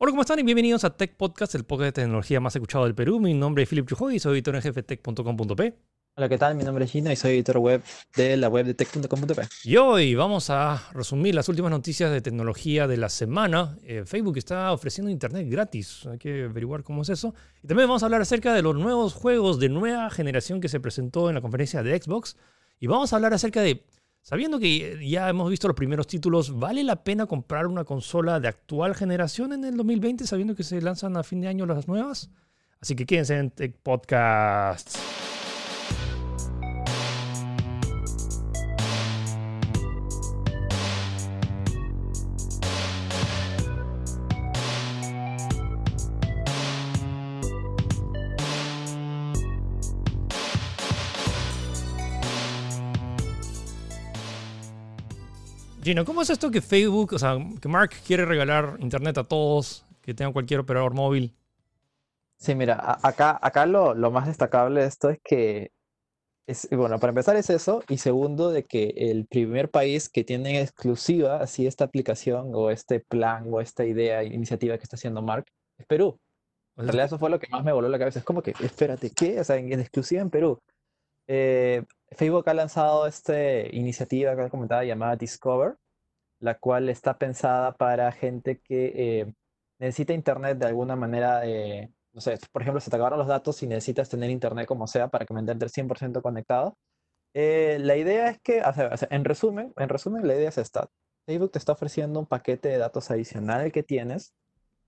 Hola, ¿cómo están? Y bienvenidos a Tech Podcast, el podcast de tecnología más escuchado del Perú. Mi nombre es Philip Chujoy y soy editor en jefe de tech.com.p. Hola, ¿qué tal? Mi nombre es Gino y soy editor web de la web de tech.com.p. Y hoy vamos a resumir las últimas noticias de tecnología de la semana. Eh, Facebook está ofreciendo internet gratis, hay que averiguar cómo es eso. Y también vamos a hablar acerca de los nuevos juegos de nueva generación que se presentó en la conferencia de Xbox. Y vamos a hablar acerca de Sabiendo que ya hemos visto los primeros títulos, ¿vale la pena comprar una consola de actual generación en el 2020 sabiendo que se lanzan a fin de año las nuevas? Así que quédense en Tech Podcast. Gino, ¿cómo es esto que Facebook, o sea, que Mark quiere regalar internet a todos, que tengan cualquier operador móvil? Sí, mira, acá, acá lo, lo más destacable de esto es que, es, bueno, para empezar es eso, y segundo, de que el primer país que tiene exclusiva así esta aplicación o este plan o esta idea, iniciativa que está haciendo Mark, es Perú. En realidad eso fue lo que más me voló la cabeza. Es como que, espérate, ¿qué? O sea, en, exclusiva en Perú. Eh, Facebook ha lanzado esta iniciativa que comentaba llamada Discover, la cual está pensada para gente que eh, necesita internet de alguna manera. Eh, no sé, por ejemplo, se te acabaron los datos y necesitas tener internet como sea para que mantenerte el 100% conectado. Eh, la idea es que, en resumen, en resumen, la idea es esta. Facebook te está ofreciendo un paquete de datos adicional que tienes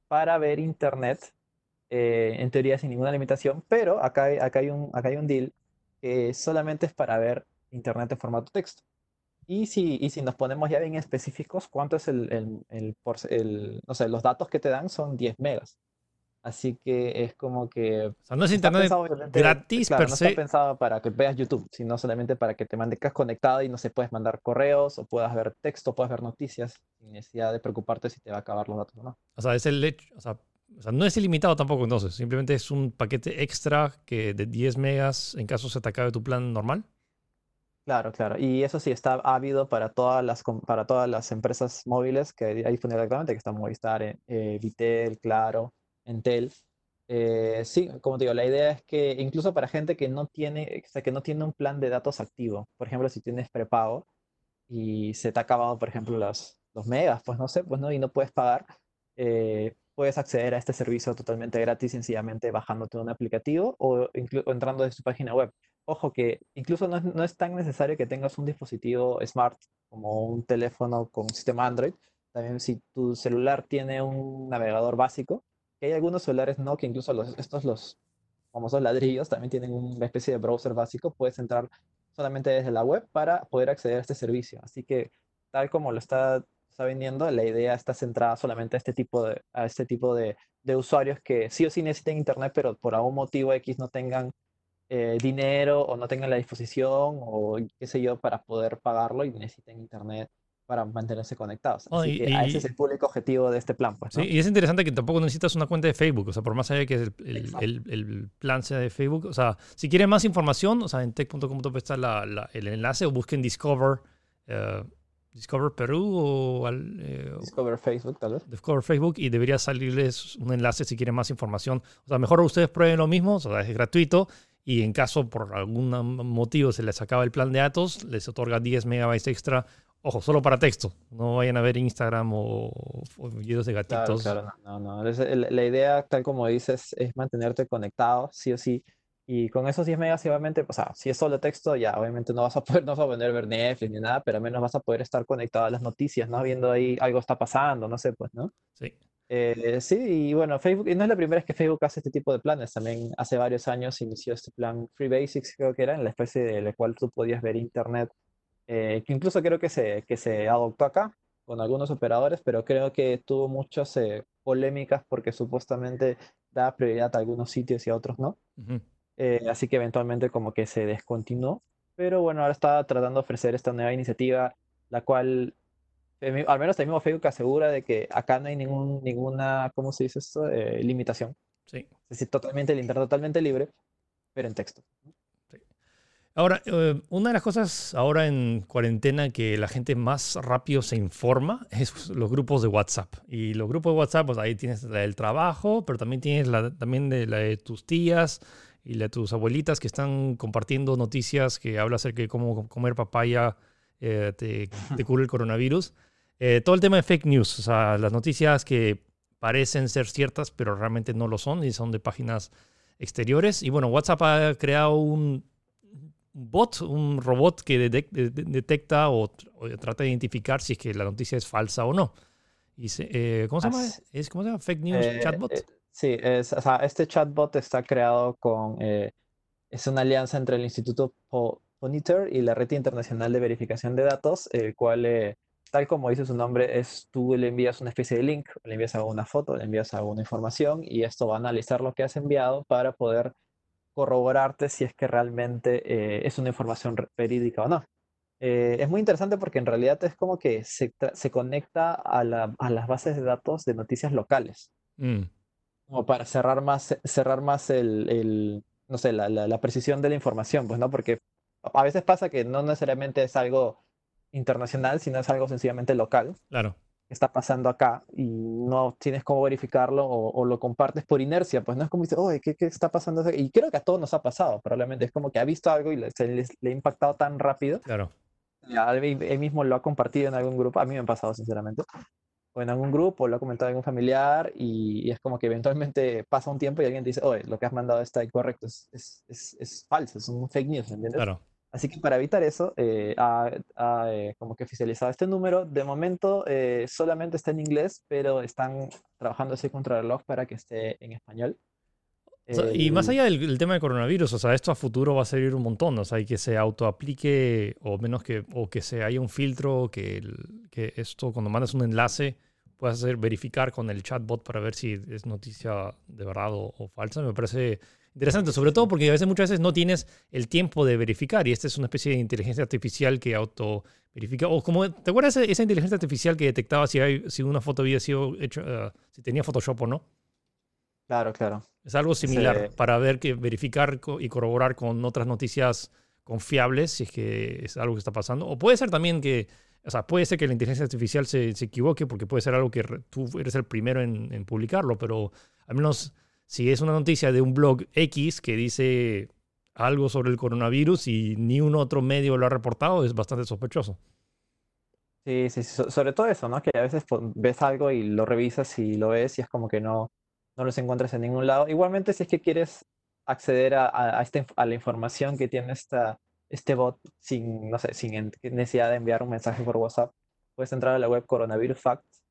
para ver internet, en teoría sin ninguna limitación, pero acá hay un deal que solamente es para ver internet en formato texto. Y si, y si nos ponemos ya bien específicos, ¿cuánto es el, el, el, el, no sé, los datos que te dan son 10 megas. Así que es como que... O sea, no es internet gratis claro, no está pensado para que veas YouTube, sino solamente para que te mantengas conectado y no se puedes mandar correos o puedas ver texto, puedas ver noticias sin necesidad de preocuparte si te va a acabar los datos o no. O sea, es el hecho, o sea, o sea, no es ilimitado tampoco entonces, simplemente es un paquete extra que de 10 megas en caso se te acabe tu plan normal. Claro, claro. Y eso sí está ávido para todas las, para todas las empresas móviles que hay disponibles actualmente, que están Movistar, eh, Vitel, Claro, Entel. Eh, sí, como te digo, la idea es que incluso para gente que no tiene, o que no tiene un plan de datos activo, por ejemplo, si tienes prepago y se te ha acabado, por ejemplo, los, los megas, pues no sé, pues no, y no puedes pagar, eh, puedes acceder a este servicio totalmente gratis, sencillamente bajándote un aplicativo o, entrando desde su página web. Ojo que incluso no es, no es, tan necesario que tengas un dispositivo smart como un teléfono con un sistema Android. También si tu celular tiene un navegador básico, que hay algunos celulares no, que incluso los, estos los famosos ladrillos también tienen una especie de browser básico, puedes entrar solamente desde la web para poder acceder a este servicio. Así que tal como lo está está vendiendo, la idea está centrada solamente a este tipo de, a este tipo de, de usuarios que sí o sí necesiten internet, pero por algún motivo X no tengan eh, dinero o no tengan la disposición o qué sé yo para poder pagarlo y necesiten internet para mantenerse conectados. Así que ese es el público objetivo de este plan. Pues, Sí, y es interesante que tampoco necesitas una cuenta de Facebook, o sea, por más allá de que el, el, el, plan sea de Facebook, o sea, si quieren más información, o sea, en tech.com está la, el enlace o busquen Discover. Uh, Discover Perú o eh, Discover Facebook, tal vez. Discover Facebook y debería salirles un enlace si quieren más información. O sea, mejor ustedes prueben lo mismo, o sea, es gratuito y en caso por algún motivo se les acaba el plan de datos, les otorga 10 megabytes extra. Ojo, solo para texto. No vayan a ver Instagram o, videos de gatitos. Claro, claro, no. La idea, tal como dices, es mantenerte conectado, sí o sí y con esos 10 megas, obviamente, o sea, si es solo texto, ya obviamente no vas a poder, no vas a poder ver Netflix ni nada, pero al menos vas a poder estar conectado a las noticias, ¿no? Viendo ahí algo está pasando, no sé, pues, ¿no? Sí. Eh, sí, y bueno, Facebook, y no es la primera vez que Facebook hace este tipo de planes, también hace varios años inició este plan Free Basics, creo que era, en la especie de la cual tú podías ver Internet, eh, que incluso creo que se, que se adoptó acá con algunos operadores, pero creo que tuvo muchas eh, polémicas porque supuestamente da prioridad a algunos sitios y a otros no. Eh, así que eventualmente como que se descontinuó. Pero bueno, ahora está tratando de ofrecer esta nueva iniciativa, la cual al menos el mismo Facebook asegura de que acá no hay ningún, ninguna, ¿cómo se dice esto? Eh, limitación. Sí. Es decir, totalmente Internet totalmente libre, pero en texto. Ahora, eh, una de las cosas ahora en cuarentena que la gente más rápido se informa es los grupos de WhatsApp. Y los grupos de WhatsApp, pues ahí tienes la del trabajo, pero también tienes la, también de, la de tus tías y la tus abuelitas que están compartiendo noticias que habla acerca de cómo comer papaya eh, te, te, cura el coronavirus. Eh, todo el tema de fake news, o sea, las noticias que parecen ser ciertas, pero realmente no lo son y son de páginas exteriores. Y bueno, WhatsApp ha creado un bot, un robot que detecta o, trata de identificar si es que la noticia es falsa o no. Y eh, ¿cómo, se llama? ¿Es, ¿Cómo se llama? ¿Fake News Chatbot? Eh, sí, es, o sea, este chatbot está creado con... es una alianza entre el Instituto Poniter y la Red Internacional de Verificación de Datos, el cual, tal como dice su nombre, es tú le envías una especie de link, le envías alguna foto, le envías alguna información y esto va a analizar lo que has enviado para poder corroborarte si es que realmente eh, es una información verídica o no. Eh, es muy interesante porque en realidad es como que se, se conecta a, la, a, las bases de datos de noticias locales. Mm. Como para cerrar más, cerrar más el, el no sé, la, la, la, precisión de la información, pues, ¿no? Porque a veces pasa que no necesariamente es algo internacional, sino es algo sencillamente local. Claro está pasando acá y no tienes cómo verificarlo o, lo compartes por inercia, pues no es como dices, oye, ¿qué, ¿qué, está pasando? Y creo que a todos nos ha pasado, probablemente es como que ha visto algo y le, se le, ha impactado tan rápido. Claro. Él, mismo lo ha compartido en algún grupo, a mí me ha pasado sinceramente, o en algún grupo, lo ha comentado algún familiar y, es como que eventualmente pasa un tiempo y alguien dice, oye, lo que has mandado está incorrecto, es, es, es, es falso, es un fake news, ¿entiendes? Claro. Así que para evitar eso, eh, ha, eh, como que oficializado este número. De momento eh, solamente está en inglés, pero están trabajando ese contrarreloj para que esté en español. y más allá del, tema del coronavirus, o sea, esto a futuro va a servir un montón, o sea, hay que se autoaplique o menos que, o que se haya un filtro, que, que esto cuando mandas un enlace puedas hacer verificar con el chatbot para ver si es noticia de verdad o, o falsa. Me parece Interesante, sobre todo porque a veces muchas veces no tienes el tiempo de verificar y esta es una especie de inteligencia artificial que auto verifica. O como, ¿te acuerdas esa inteligencia artificial que detectaba si, hay, si una foto había sido hecha, eh, si tenía Photoshop o no? Claro, claro. Es algo similar para ver que verificar y corroborar con otras noticias confiables si es que es algo que está pasando. O puede ser también que, o sea, puede ser que la inteligencia artificial se, se equivoque porque puede ser algo que tú eres el primero en, en publicarlo, pero al menos si es una noticia de un blog X que dice algo sobre el coronavirus y ni un otro medio lo ha reportado, es bastante sospechoso. Sí, sí, sobre todo eso, ¿no? Que a veces pues, ves algo y lo revisas y lo ves y es como que no, no los encuentras en ningún lado. Igualmente, si es que quieres acceder a, a, a la información que tiene esta, este bot sin, no sé, sin necesidad de enviar un mensaje por WhatsApp, puedes entrar a la web Coronavirus Facts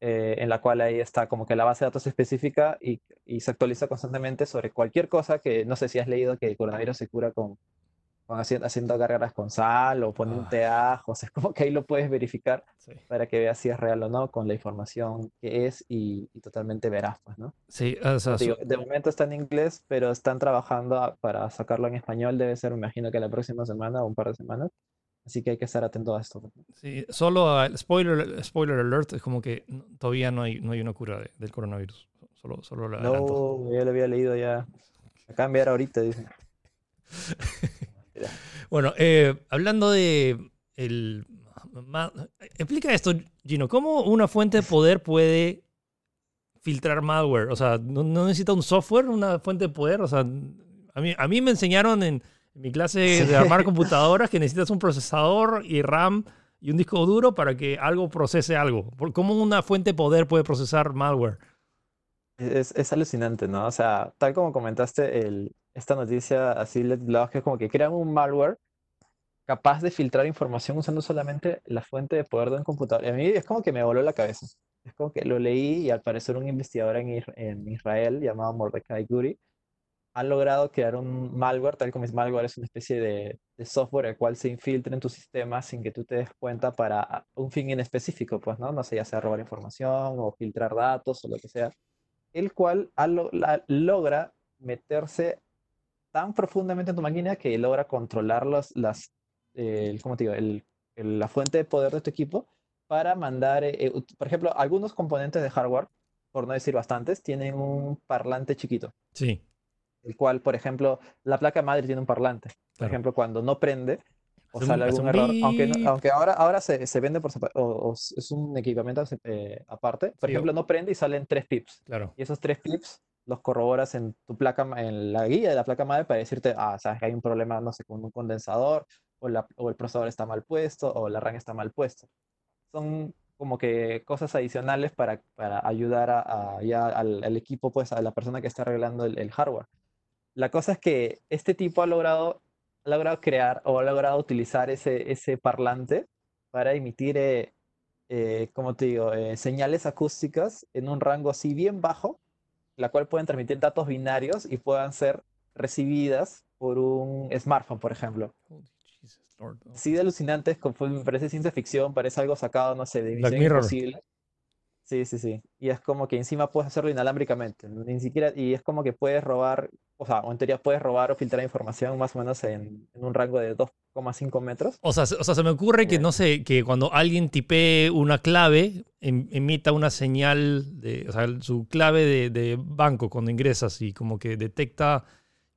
eh, en la cual ahí está como que la base de datos específica y, y, se actualiza constantemente sobre cualquier cosa que no sé si has leído que el coronavirus se cura con, haciendo, haciendo gargaras con sal o poniendo ah. ajos, es como que ahí lo puedes verificar sí. para que veas si es real o no con la información que es y, y totalmente veraz, pues, ¿no? Sí, o sea, Digo, de momento está en inglés, pero están trabajando para sacarlo en español, debe ser, me imagino que la próxima semana o un par de semanas. Así que hay que estar atento a esto. Sí, solo spoiler, spoiler alert, es como que todavía no hay, no hay una cura del coronavirus. Solo, solo no, ya lo había leído ya. Acá enviar ahorita, bueno, eh, hablando de el... Explica esto, Gino. ¿Cómo una fuente de poder puede filtrar malware? O sea, ¿no, no necesita un software, una fuente de poder? O sea, a mí, a mí me enseñaron en en mi clase de armar computadoras que necesitas un procesador y RAM y un disco duro para que algo procese algo. ¿Cómo una fuente de poder puede procesar malware? Es, es alucinante, ¿no? O sea, tal como comentaste, el, esta noticia así, que es como que crean un malware capaz de filtrar información usando solamente la fuente de poder de un computador. Y a mí es como que me voló la cabeza. Es como que lo leí y al parecer un investigador en, en Israel llamado Mordecai Guri han logrado crear un malware, tal como es malware, es una especie de, software el cual se infiltra en tu sistema sin que tú te des cuenta para un fin en específico, pues, ¿no? No sé, ya sea robar información o filtrar datos o lo que sea, el cual logra meterse tan profundamente en tu máquina que logra controlar las, ¿cómo te digo? El, la fuente de poder de tu equipo para mandar, eh, eh, por ejemplo, algunos componentes de hardware, por no decir bastantes, tienen un parlante chiquito. Sí el cual, por ejemplo, la placa madre tiene un parlante. Por Claro. ejemplo, cuando no prende o sale algún error, aunque, no- aunque ahora, ahora se, se vende por o, o es un equipamiento eh, aparte. Por Sí, ejemplo, no prende y salen tres pips. Claro. Y esos tres pips los corroboras en tu placa, en la guía de la placa madre para decirte, ah, sabes que hay un problema, no sé, con un condensador, o, la- o el procesador está mal puesto, o la RAM está mal puesto. Son como que cosas adicionales para, para ayudar a, ya al, equipo, pues a la persona que está arreglando el, el hardware. La cosa es que este tipo ha logrado, ha logrado crear o ha logrado utilizar ese, ese parlante para emitir, eh, eh, como te digo, eh, señales acústicas en un rango así bien bajo, la cual pueden transmitir datos binarios y puedan ser recibidas por un smartphone, por ejemplo. Oh. Sí, de alucinante, es como- me parece ciencia ficción, parece algo sacado, no sé, de Black Mirror. Imposible. Sí, sí, sí. Y es como que encima puedes hacerlo inalámbricamente. Ni siquiera, y es como que puedes robar, o sea, o en teoría puedes robar o filtrar información más o menos en, en un rango de 2,5 metros. O sea, se- o sea, se me ocurre que, Eh. no sé, que cuando alguien tipee una clave, em- emita una señal, de, o sea, su clave de, de banco cuando ingresas y como que detecta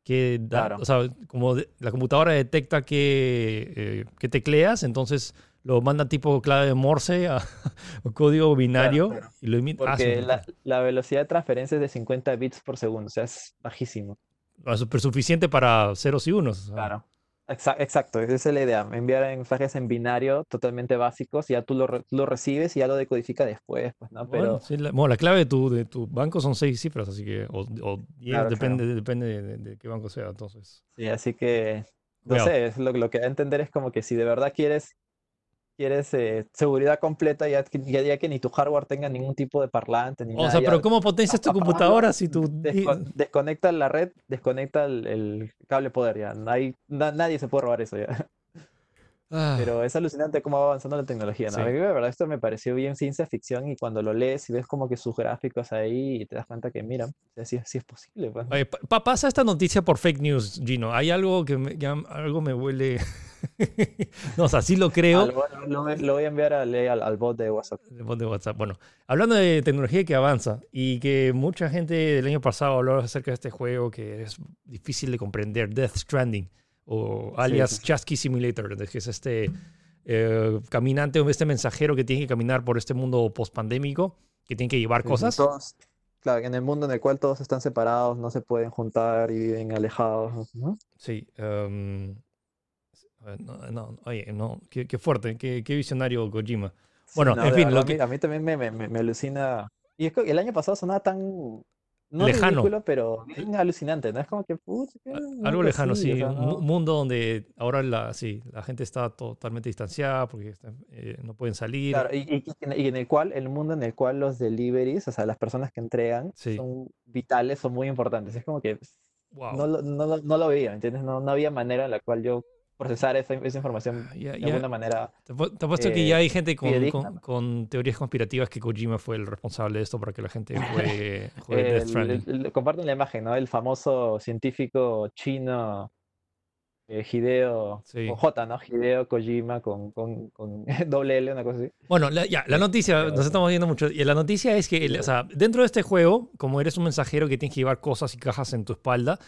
que, da- Claro. o sea, como de- la computadora detecta que, eh, que tecleas, entonces lo manda tipo clave de Morse a, código binario claro. y lo emite. Ah, Porque la, la velocidad de transferencia es de 50 bits por segundo, o sea, es bajísimo. ah, súper suficiente para ceros y unos. Claro. Exa- Exacto, esa es la idea. Enviar mensajes en binario totalmente básicos, ya tú lo, tú lo recibes y ya lo decodifica después, pues, ¿no? Bueno, Pero sí, la, bueno, la clave de tu, de tu banco son seis cifras, así que, o, o diez, Claro, depende, depende de, de- de qué banco sea, entonces. sí, así que, no Cuidado. sé, es lo, lo que da a entender es como que si de verdad quieres, quieres eh, seguridad completa, ya, que- ya, ya que ni tu hardware tenga ningún tipo de parlante, ni O nada, sea, ya pero ¿cómo potencias tu computadora si tu... desco- desconecta la red, desconecta el, el cable poder, ya. No hay- na- nadie se puede robar eso ya. Ah, Pero es alucinante cómo va avanzando la tecnología, ¿no? Sí. A mí, de verdad, esto me pareció bien ciencia ficción y cuando lo lees y ves como que sus gráficos ahí y te das cuenta que, mira, sí, sí es posible, pues. oye, pa- pa- pasa esta noticia por fake news, Gino. Hay algo que me, que algo me huele... no, o sea, sí lo creo. Lo, lo- voy a enviar al, al bot de WhatsApp. El bot de WhatsApp. Bueno, hablando de tecnología que avanza y que mucha gente del año pasado habló acerca de este juego que es difícil de comprender, Death Stranding, o alias sí, sí. Chasqui Simulator, que es este eh, caminante o este mensajero que tiene que caminar por este mundo post-pandémico, que tiene que llevar cosas. claro, en el mundo en el cual todos están separados, no se pueden juntar y viven alejados, ¿no? Sí. ver, no, no, oye, no, qué, qué fuerte, qué, qué visionario Kojima. Sí, Bueno, no, en fin, verdad, lo a mí, que- a mí también me, me- me- alucina. Y es que el año pasado sonaba tan. No Lejano. ridículo, pero bien alucinante, ¿no? Es como que. Algo lejano, así, sí. o sea, Un no- mu- mundo donde ahora la, sí, la gente está totalmente distanciada porque eh, no pueden salir. Claro, y, y- y en- el cual, el mundo en el cual los deliveries, o sea, las personas que entregan, Sí. son vitales, son muy importantes. Es como que Wow. no, no, lo- no lo veía, ¿me ¿entiendes? No, no había manera en la cual yo procesar esa, esa información Ya- de ya- alguna manera. Te te apuesto que eh, ya hay gente con, con- con teorías conspirativas que Kojima fue el responsable de esto para que la gente juegue, juegue Death El- Stranding. el- el- comparten la imagen, ¿no? El famoso científico chino eh, Hideo, Sí. con J, ¿no? Hideo Kojima con, con, con doble L, una cosa así. Bueno, la, ya, la noticia, pero- nos estamos viendo mucho. Y la noticia es que, o sea, dentro de este juego, como eres un mensajero que tienes que llevar cosas y cajas en tu espalda, eh,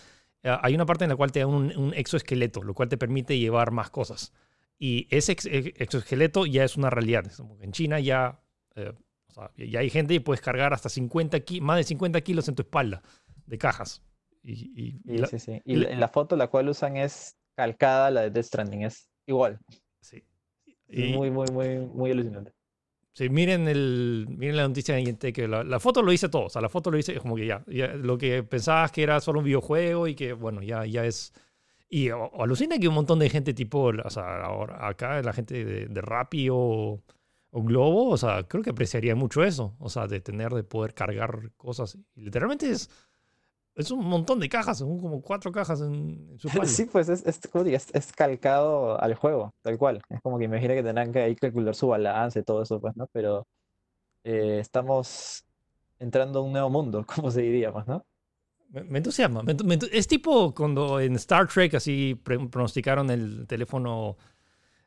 hay una parte en la cual te da un, un exoesqueleto, lo cual te permite llevar más cosas. Y ese ex- ex- exoesqueleto ya es una realidad. En China ya, eh, o sea, ya hay gente y puedes cargar hasta 50 ki- más de 50 kilos en tu espalda de cajas. Y, y- y Sí, la- sí, sí. y la- la- en la foto la cual usan es calcada la de Death Stranding, es igual. sí. Y- muy, muy, muy, muy alucinante. Sí, miren, el, miren la noticia de que la, la foto lo dice todo. O sea, la foto lo dice como que ya, ya lo que pensabas que era solo un videojuego y que, bueno, ya, ya es... Y o alucina que un montón de gente tipo, o sea, ahora acá la gente de, de Rappi o, o Globo, o sea, creo que apreciaría mucho eso. O sea, de tener, de poder cargar cosas. Y literalmente es, es un montón de cajas, son como cuatro cajas en, en su espalda. Sí, pues es, es, como digo, es, es calcado al juego, tal cual. Es como que imagina que tendrán que ahí calcular su balance y todo eso, pues, ¿no? Pero eh, estamos entrando a un nuevo mundo, como se diría, pues, ¿no? Me, me entusiasma. me es tipo cuando en Star Trek así pronosticaron el teléfono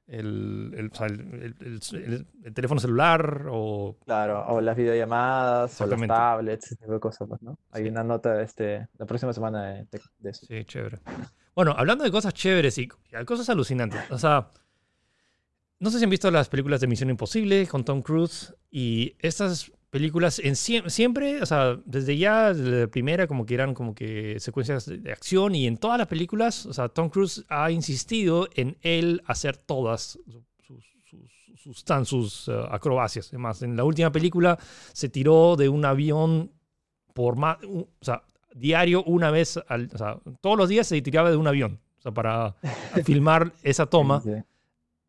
el, el, o sea, el- el- el- el teléfono celular o... Claro, o las videollamadas, o las tablets, ese tipo de cosas, pues, ¿no? Hay Sí. una nota este, la próxima semana de, de- eso. Sí, chévere. Bueno, hablando de cosas chéveres y y cosas alucinantes. O sea, no sé si han visto las películas de Misión Imposible con Tom Cruise y estas películas en sie- siempre, o sea, desde ya, desde la primera, como que eran como que secuencias de de acción y en todas las películas, o sea, Tom Cruise ha insistido en él hacer todas sus, sus, sus, tan- sus, eh, acrobacias. Además, en la última película se tiró de un avión por más, o sea, diario una vez, al, o sea, todos los días se tiraba de un avión, o sea, para filmar esa toma.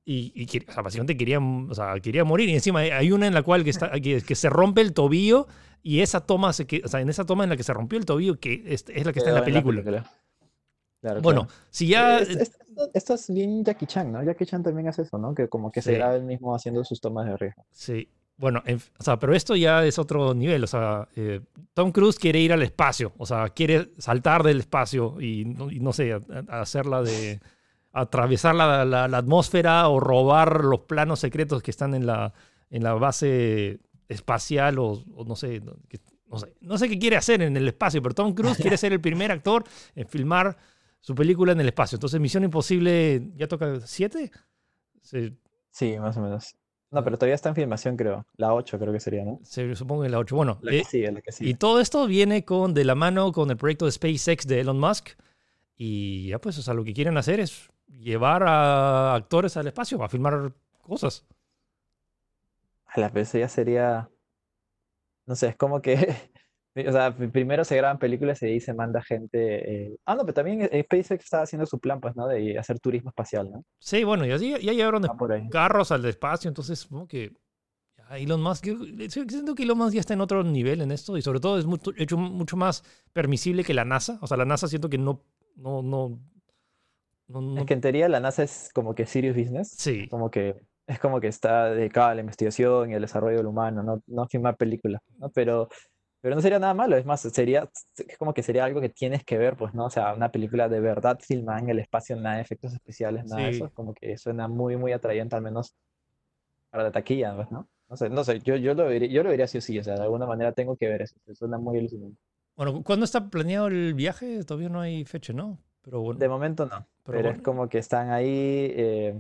Y, y o sea, básicamente quería, o sea, quería morir y encima hay- una en la cual que, está, que, que se rompe el tobillo y esa toma, se, que, o sea, en esa toma en la que se rompió el tobillo que es, es la que está en la Quedó película. Claro, Bueno, claro. si ya... Es- es- esto, es bien Jackie Chan, ¿no? Jackie Chan también hace eso, ¿no? Que como que se Sí. graba él mismo haciendo sus tomas de riesgo. Sí. Bueno, en- o sea, pero esto ya es otro nivel. O sea, eh, Tom Cruise quiere ir al espacio. O sea, quiere saltar del espacio y, no- y no sé, a- a- hacerla de. Atravesar la, la- la atmósfera o robar los planos secretos que están en la, en la base espacial o, o no sé. no- que- no sé. No sé qué quiere hacer en el espacio, pero Tom Cruise quiere ser el primer actor en filmar su película en el espacio. Entonces, Misión Imposible, ¿ya toca siete? Sí, Sí, más o menos. No, pero todavía está en filmación, creo. La 8 creo que sería, ¿no? se- supongo que la 8. Bueno, La que eh, sigue, la que Y sigue. todo esto viene con, de la mano con el proyecto de SpaceX de Elon Musk. Y ya pues, o sea, lo que quieren hacer es llevar a actores al espacio, a filmar cosas. A la vez ya sería. No sé, es como que. O sea, pri- primero se graban películas y ahí se manda gente. eh, Ah, no, pero también eh, SpaceX está haciendo su plan, pues, ¿no? De hacer turismo espacial, ¿no? Sí, bueno, ya, ya ya llevaron ahí. carros al espacio, entonces supongo que Elon Musk, yo siento que Elon Musk ya está en otro nivel en esto y sobre todo es mucho, hecho mucho más permisible que la NASA. O sea, la NASA siento que no, no, no, no, no- Es que en teoría la NASA es como que serious business. sí, Como que es como que está dedicada a la investigación y al desarrollo del humano, no, no a filmar películas, ¿no? Pero, pero no sería nada malo, es más, sería, es como que sería algo que tienes que ver, pues, ¿no? O sea, una película de verdad filmada en el espacio, nada de efectos especiales, nada de Sí. eso, es como que suena muy, muy atrayente, al menos para la taquilla, pues, ¿no? No sé, no sé, yo, yo lo vería, yo lo vería sí o sí, o sea, de alguna manera tengo que ver eso, suena muy alucinante. Bueno, ¿cuándo está planeado el viaje? Todavía no hay fecha, ¿no? Pero bueno, De momento no, pero pero es como que están ahí. eh,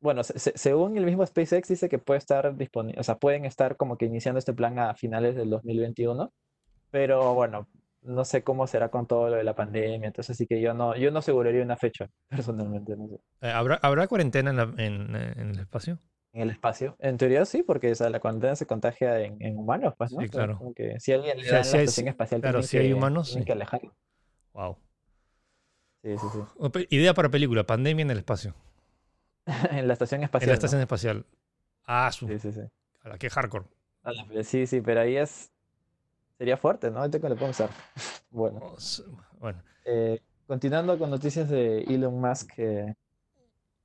bueno, se- se- según el mismo SpaceX dice que puede estar disponible, o sea, pueden estar como que iniciando este plan a finales del 2021, pero bueno, no sé cómo será con todo lo de la pandemia, entonces así que yo no, yo no aseguraría una fecha, personalmente, no sé. Eh, ¿Habrá, ¿Habrá cuarentena en, la- en, en el espacio? En el espacio, en teoría sí, porque o sea, la cuarentena se contagia en, en humanos, pues, ¿no? Sí, claro. que si alguien le O sea, si la hay- espacial, claro, si hay humanos, sí. que alejarlo. Wow. Sí, sí, sí. O pe- Idea para película, pandemia en el espacio. En la estación En espacial, la ¿no? estación espacial. Ah, su. Sí, sí, sí. a la que hardcore. A la Sí, sí, pero ahí es. Sería fuerte, ¿no? Ahorita que le podemos usar. Bueno, Oh, Bueno, eh, continuando con noticias de Elon Musk, eh,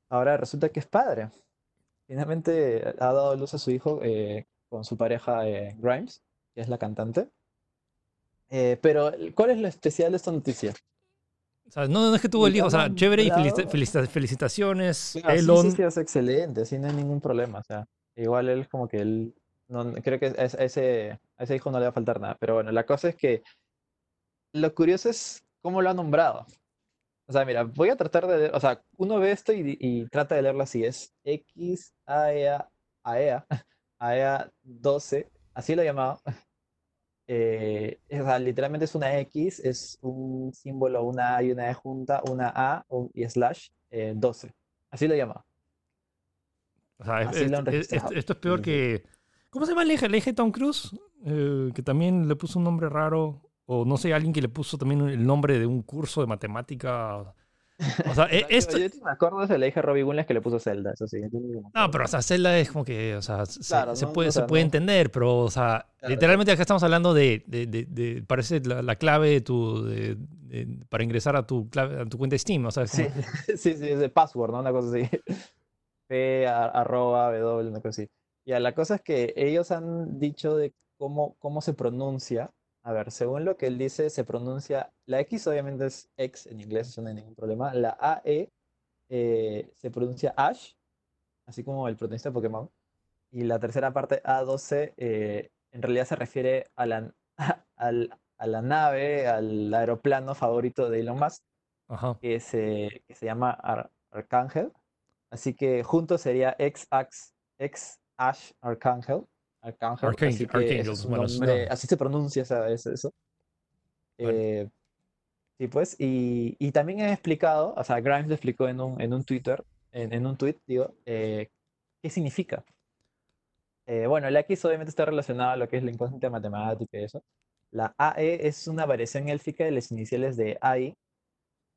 ahora resulta que es padre. Finalmente ha dado luz a su hijo eh, con su pareja eh, Grimes, que es la cantante. Pero, ¿cuál es lo especial de esta noticia? O sea, no, no es que tuvo el hijo, o sea, chévere y felicita- felicitaciones. Sí, Elon. sí, sí, es excelente, así no hay ningún problema. O sea, igual él es como que él, no, creo que a ese, a ese, a hijo no le va a faltar nada. Pero bueno, la cosa es que lo curioso es cómo lo ha nombrado. O sea, mira, voy a tratar de leer, o sea, uno ve esto y, y trata de leerlo así, es X AEA, AEA, AEA 12, así lo he llamado. Eh, o sea, literalmente es una X, es un símbolo, una A y una E junta, una A y slash eh, 12. Así lo he llamado. O sea, es- Así lo han es- es- esto es peor que. ¿Cómo se llama el eje? El eje Tom Cruise, eh, que también le puso un nombre raro. O no sé, alguien que le puso también el nombre de un curso de matemática. O sea, e- Yo- esto. Yo, me acuerdo se le dije a Robbie Williams que le puso Zelda, eso sí. yo No, pero o sea, Zelda es como que, o sea, se, Claro, se no, puede, o se sea, puede no. entender, pero, o sea, Claro, literalmente acá estamos hablando de, de, de- de- parece la, la clave de tu, para ingresar a tu, clave, a tu cuenta de Steam, o sea, es Sí, como- sí, sí, es de password, ¿no? Una cosa así. P a- arroba W, una cosa así. Ya, la cosa es que ellos han dicho de cómo, cómo se pronuncia. A ver, según lo que él dice, se pronuncia. La X obviamente es X en inglés, eso no hay ningún problema. La AE eh, se pronuncia Ash. así como el protagonista de Pokémon. Y la tercera parte, A12, eh, en realidad se refiere a la, a la nave, al aeroplano favorito de Elon Musk, Ajá. que se, que se llama Ar- Arcángel. Así que juntos sería X-Ax, X-Ash Arcángel. Arcángel. Así es bueno, nombre- se pronuncia esa- eso. Bueno. Eh, pues, y, y también he explicado, o sea, Grimes lo explicó en un, en un Twitter, en, en un tweet, digo, eh, qué significa. Eh, bueno, el X obviamente está relacionado a lo que es la inconsciente matemática y eso. La AE es una variación élfica de las iniciales de AI,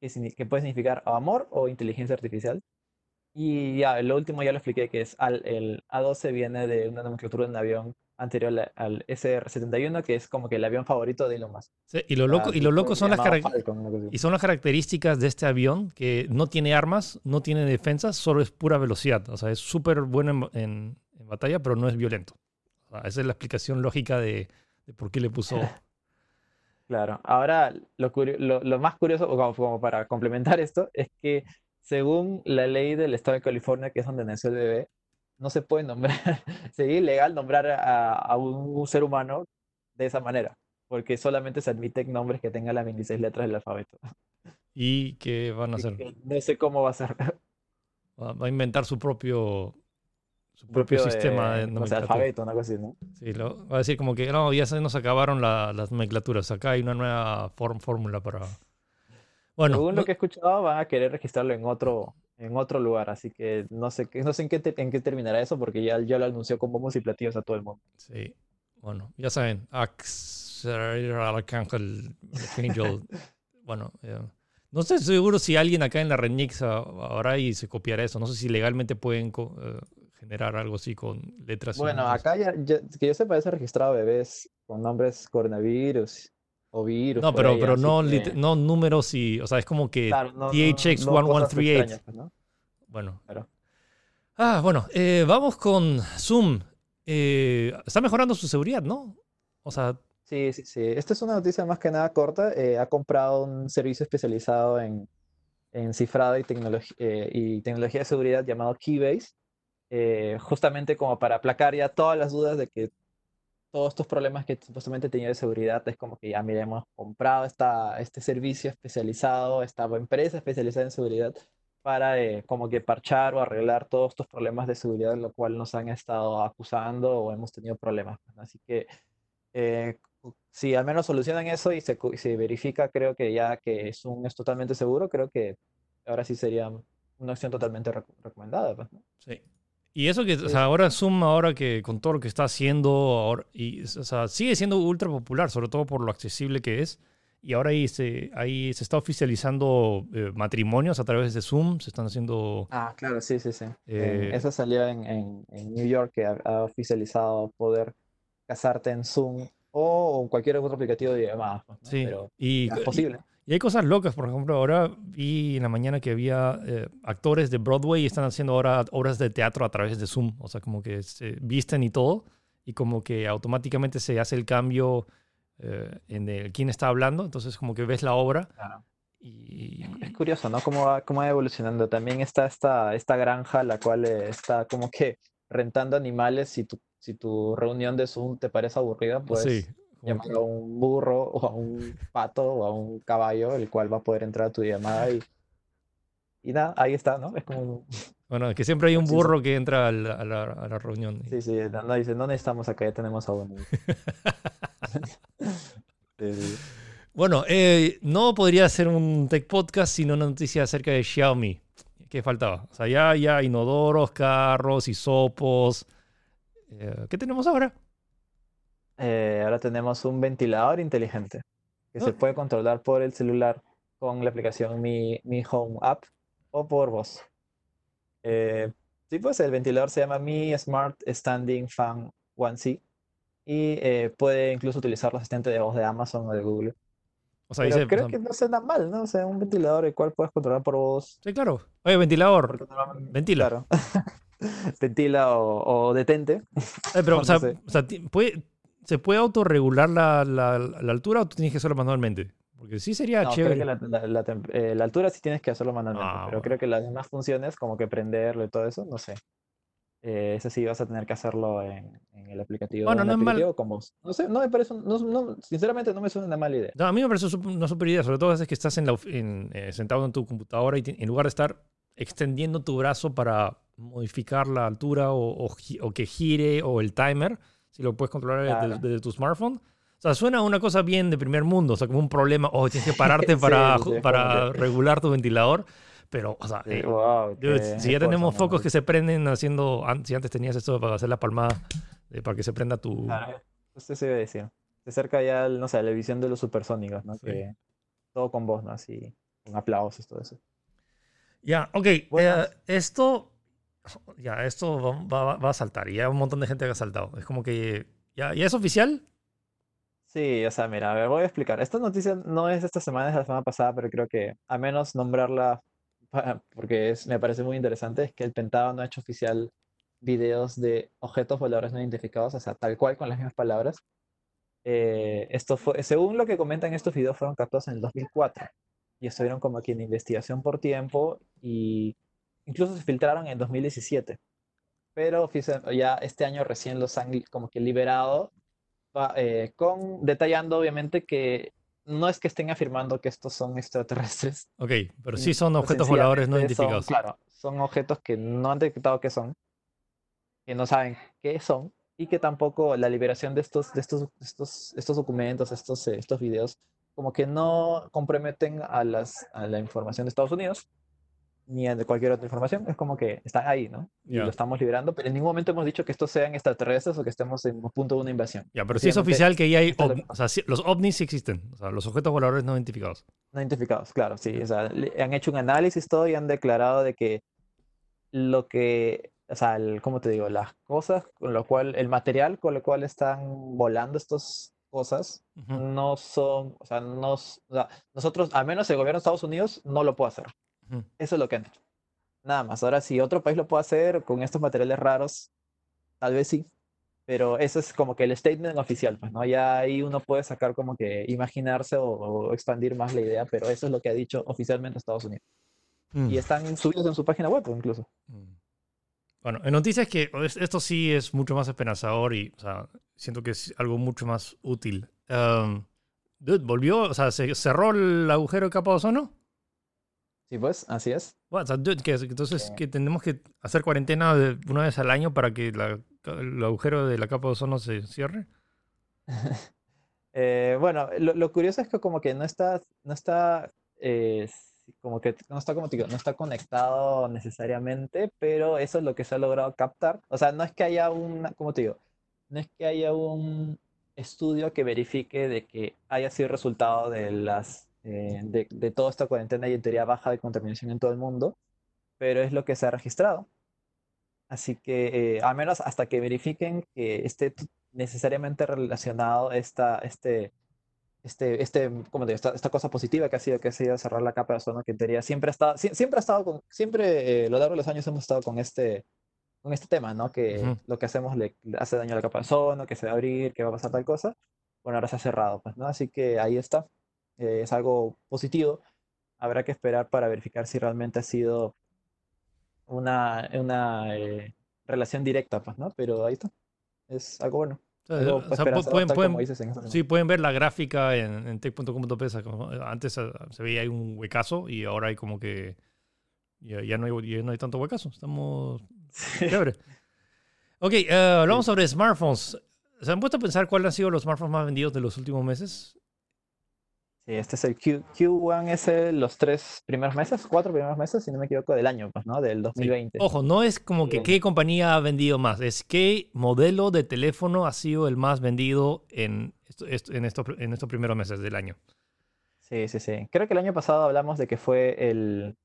que, que puede significar amor o inteligencia artificial. Y ya, lo último ya lo expliqué, que es al, el A12 viene de una nomenclatura de un avión anterior al, al SR-71, que es como que el avión favorito de Elon Musk. Sí, y lo loco, Ah, y lo loco son las Falcon, y son las características de este avión que no tiene armas, no tiene defensas, solo es pura velocidad. O sea, es súper bueno en, en- en batalla, pero no es violento. O sea, esa es la explicación lógica de, de por qué le puso. Claro, ahora lo, curio- lo, lo más curioso, como, como para complementar esto, es que según la ley del estado de California, que es donde nació el bebé, no se puede nombrar, sería ilegal nombrar a, a un ser humano de esa manera, porque solamente se admiten nombres que tengan las 26 letras del alfabeto. ¿Y qué van a hacer? no sé cómo va a ser Va a inventar su propio, su propio, propio, sistema de eh, no sé, nomenclatura. alfabeto, una cosa así, ¿no? Sí, lo- va a decir como que no, ya se nos acabaron la- las nomenclaturas. Acá hay una nueva fórmula para. Bueno, Según lo que he escuchado, van a querer registrarlo en otro, en otro lugar, así que no sé, qué- no sé en qué, te- en qué terminará eso, porque ya, ya lo anunció con bombos y platillos a todo el mundo. sí. Bueno, ya saben, Accelerator Archangel, Archangel. bueno, eh, no estoy seguro si alguien acá en la Renix ahora y se copiará eso. No sé si legalmente pueden eh, generar algo así con letras. Bueno, acá ya, ya- que yo sepa, ya se ha registrado bebés con nombres coronavirus o virus. No, pero, ahí, pero no, que, no números y. O sea, es como que claro, no- no- no THX cosas 1138. extrañas, pues, ¿no? Bueno. Claro. Ah, bueno, eh, vamos con Zoom. Eh, está mejorando su seguridad, ¿no? O sea, Sí, sí, sí. Esta es una noticia más que nada corta. Eh, ha comprado un servicio especializado en, en cifrado y, y tecnología de seguridad llamado Keybase, justamente como para aplacar ya todas las dudas de que todos estos problemas que supuestamente tenía de seguridad es como que ya, mira, hemos comprado esta, este servicio especializado, esta empresa especializada en seguridad para eh, como que parchar o arreglar todos estos problemas de seguridad, en lo cual nos han estado acusando o hemos tenido problemas. Así que eh, si al menos solucionan eso y se, y se verifica, creo que ya que Zoom es totalmente seguro, creo que ahora sí sería una opción totalmente rec- recomendada. pues, ¿no? sí. Y eso que, o Sí. sea, ahora Zoom, ahora que con todo lo que está haciendo, ahora, y, o sea, sigue siendo ultra popular, sobre todo por lo accesible que es. Y ahora ahí se, ahí se está oficializando eh, matrimonios a través de Zoom, se están haciendo... Ah, claro, sí, sí, sí. Eh, eso salió en, en- en New York, que ha, ha oficializado poder casarte en Zoom o en cualquier otro aplicativo de llamadas. pues, ¿no? Sí, Pero y, es posible. Y hay cosas locas, por ejemplo, ahora vi en la mañana que había eh, actores de Broadway y están haciendo ahora obras de teatro a través de Zoom, o sea, como que se visten y todo, y como que automáticamente se hace el cambio eh, en el quién está hablando, entonces como que ves la obra Claro. y... Es curioso, ¿no? Cómo va, cómo va evolucionando. También está esta, esta granja, la cual eh, está como que rentando animales. Si tu, si tu reunión de Zoom te parece aburrida, Sí, puedes como llamar que- a un burro o a un pato o a un caballo, el cual va a poder entrar a tu llamada y, y nada, ahí está, ¿no? Es como, bueno, que siempre hay un burro que entra a la, a la- a la reunión. sí, sí, no, no, dice, no necesitamos acá, ya tenemos a uno. Sí. Bueno, eh, no podría ser un tech podcast sino una noticia acerca de Xiaomi. ¿Qué faltaba? O sea, ya, ya inodoros, carros, hisopos. Eh, ¿Qué tenemos ahora? Eh, ahora tenemos un ventilador inteligente que se puede controlar por el celular con la aplicación Mi, Mi Home App o por voz. Eh, sí, pues el ventilador se llama Mi Smart Standing Fan 1C y eh, puede incluso utilizar los asistentes de voz de Amazon o de Google. O sea, Pero dice, creo o sea, que no suena mal, ¿no? O sea, un ventilador el cual puedes controlar por voz. Sí, claro. Oye, ventilador. Ventila. Claro. Ventila o, o detente. Eh, pero, o sea, o sea, ¿puede- ¿se puede autorregular la, la, la altura o tú tienes que hacerlo manualmente? Porque sí sería No, creo chévere. que la, eh, la altura sí tienes que hacerlo manualmente, Ah, pero bueno. creo que las demás funciones, como que prenderlo y todo eso, no sé. Eh, ese sí vas a tener que hacerlo en, en el aplicativo, Bueno, en no es mal- con voz. No sé, no me parece, no- no- sinceramente no me suena una mala idea. No, a mí me parece una super idea, sobre todo a veces que estás en la en, eh, sentado en tu computadora y en lugar de estar extendiendo tu brazo para modificar la altura o, o o que gire o el timer, si lo puedes controlar desde, Claro. desde tu smartphone. O sea, suena una cosa bien de primer mundo, o sea, como un problema, oh, tienes que pararte para, Sí, sí, para que- regular tu ventilador, pero, o sea, Sí, eh, wow, dude, qué si ya tenemos focos que se prenden haciendo, si antes tenías esto para hacer la palmada, eh, para que se prenda tu... Claro, usted se iba a decir. Se acerca ya, no sé, la visión de los supersónicos, ¿no? Que todo con voz, ¿no? Así, con aplausos, todo eso. Ya, ok. Buenas. eh, esto, ya, esto va, va- va a saltar. Y ya un montón de gente que ha saltado. Es como que ya, ya es oficial. Sí, o sea, mira, a ver, voy a explicar. Esta noticia no es de esta semana, es de la semana pasada, pero creo que a menos nombrarla, pa- porque es, me parece muy interesante, es que el Pentágono ha hecho oficial videos de objetos voladores no identificados, o sea, tal cual con las mismas palabras. Eh, esto fue, según lo que comentan, estos videos fueron captados en el 2004 y estuvieron como aquí en investigación por tiempo y incluso se filtraron en 2017. Pero ya este año recién los han como que liberado eh, con detallando obviamente que no es que estén afirmando que estos son extraterrestres. Ok, pero sí son sino objetos voladores no sencillamente son- identificados. claro, son objetos que no han detectado qué son, que no saben qué son y que tampoco la liberación de estos, de estos, estos, estos documentos, estos, eh, estos videos, como que no comprometen a, las, a la información de Estados Unidos ni de cualquier otra información. Es como que están ahí, ¿no? Y Ya. lo estamos liberando, pero en ningún momento hemos dicho que estos sean extraterrestres o que estemos en un punto de una invasión. Ya, pero sí es oficial que ya hay. o sea, los ovnis sí existen. O sea, los objetos voladores no identificados. No identificados, claro, sí. O sea, han hecho un análisis todo y han declarado de que lo que, o sea, el- ¿cómo te digo? Las cosas con lo cual, el material con lo cual están volando estas cosas Ujú. no son, o sea, no, o sea, nosotros, al menos el gobierno de Estados Unidos, no lo puede hacer. Eso es lo que han hecho. Nada más. Ahora, si otro país lo puede hacer con estos materiales raros, tal vez sí. Pero eso es como que el statement oficial, pues, ¿no? Ya ahí uno puede sacar como que imaginarse o, o expandir más la idea, pero eso es lo que ha dicho oficialmente Estados Unidos. Mm. Y están subidos en su página web incluso. Mm. Bueno, en noticias que es- esto sí es mucho más esperanzador y o sea, siento que es algo mucho más útil. Um, dude, volvió, o sea, se cerró el agujero de capa de ozono. Sí, pues, así es. Bueno, entonces que tenemos que hacer cuarentena de una vez al año para que la- el agujero de la capa de ozono se cierre. Eh, bueno, lo, lo curioso es que como que no está, no está, eh, como que no está, como digo, no está conectado necesariamente, pero eso es lo que se ha logrado captar. O sea, no es que haya un, como te digo, no es que haya un estudio que verifique de que haya sido resultado de las, eh, de, de toda esta cuarentena y en teoría baja de contaminación en todo el mundo, pero es lo que se ha registrado. Así que, eh, al menos hasta que verifiquen que esté necesariamente relacionado esta, este, este, este. Esta, esta cosa positiva que ha sido, que ha sido cerrar la capa de ozono, que en teoría siempre ha estado, sie- siempre ha estado con, siempre eh, a lo largo de los años hemos estado con este, con este tema, ¿no? Que Ujú. lo que hacemos le, le hace daño a la capa de ozono, que se va a abrir, que va a pasar tal cosa. Bueno, ahora se ha cerrado, pues, ¿no? Así que ahí está. Eh, es algo positivo. Habrá que esperar para verificar si realmente ha sido una, una eh, relación directa, pues, ¿no? Pero ahí está. Es algo bueno. Algo o sea, pueden, pueden- sí, pueden ver la gráfica en, en tech.com.p. como Antes eh, se veía un huecazo y ahora hay como que ya, ya no, hay, ya no hay tanto huecazo. Estamos chévere. Ok, eh, hablamos sobre smartphones. ¿Se han puesto a pensar cuáles han sido los smartphones más vendidos de los últimos meses? Sí, este es el Q, Q1, es el- los tres primeros meses, cuatro primeros meses, si no me equivoco, del año, pues, ¿no? Del Sí. 2020. Ojo, no es como que qué compañía ha vendido más, es qué modelo de teléfono ha sido el más vendido en, esto- esto- en, estos, en estos primeros meses del año. Sí, sí, sí. Creo que el año pasado hablamos de que fue el,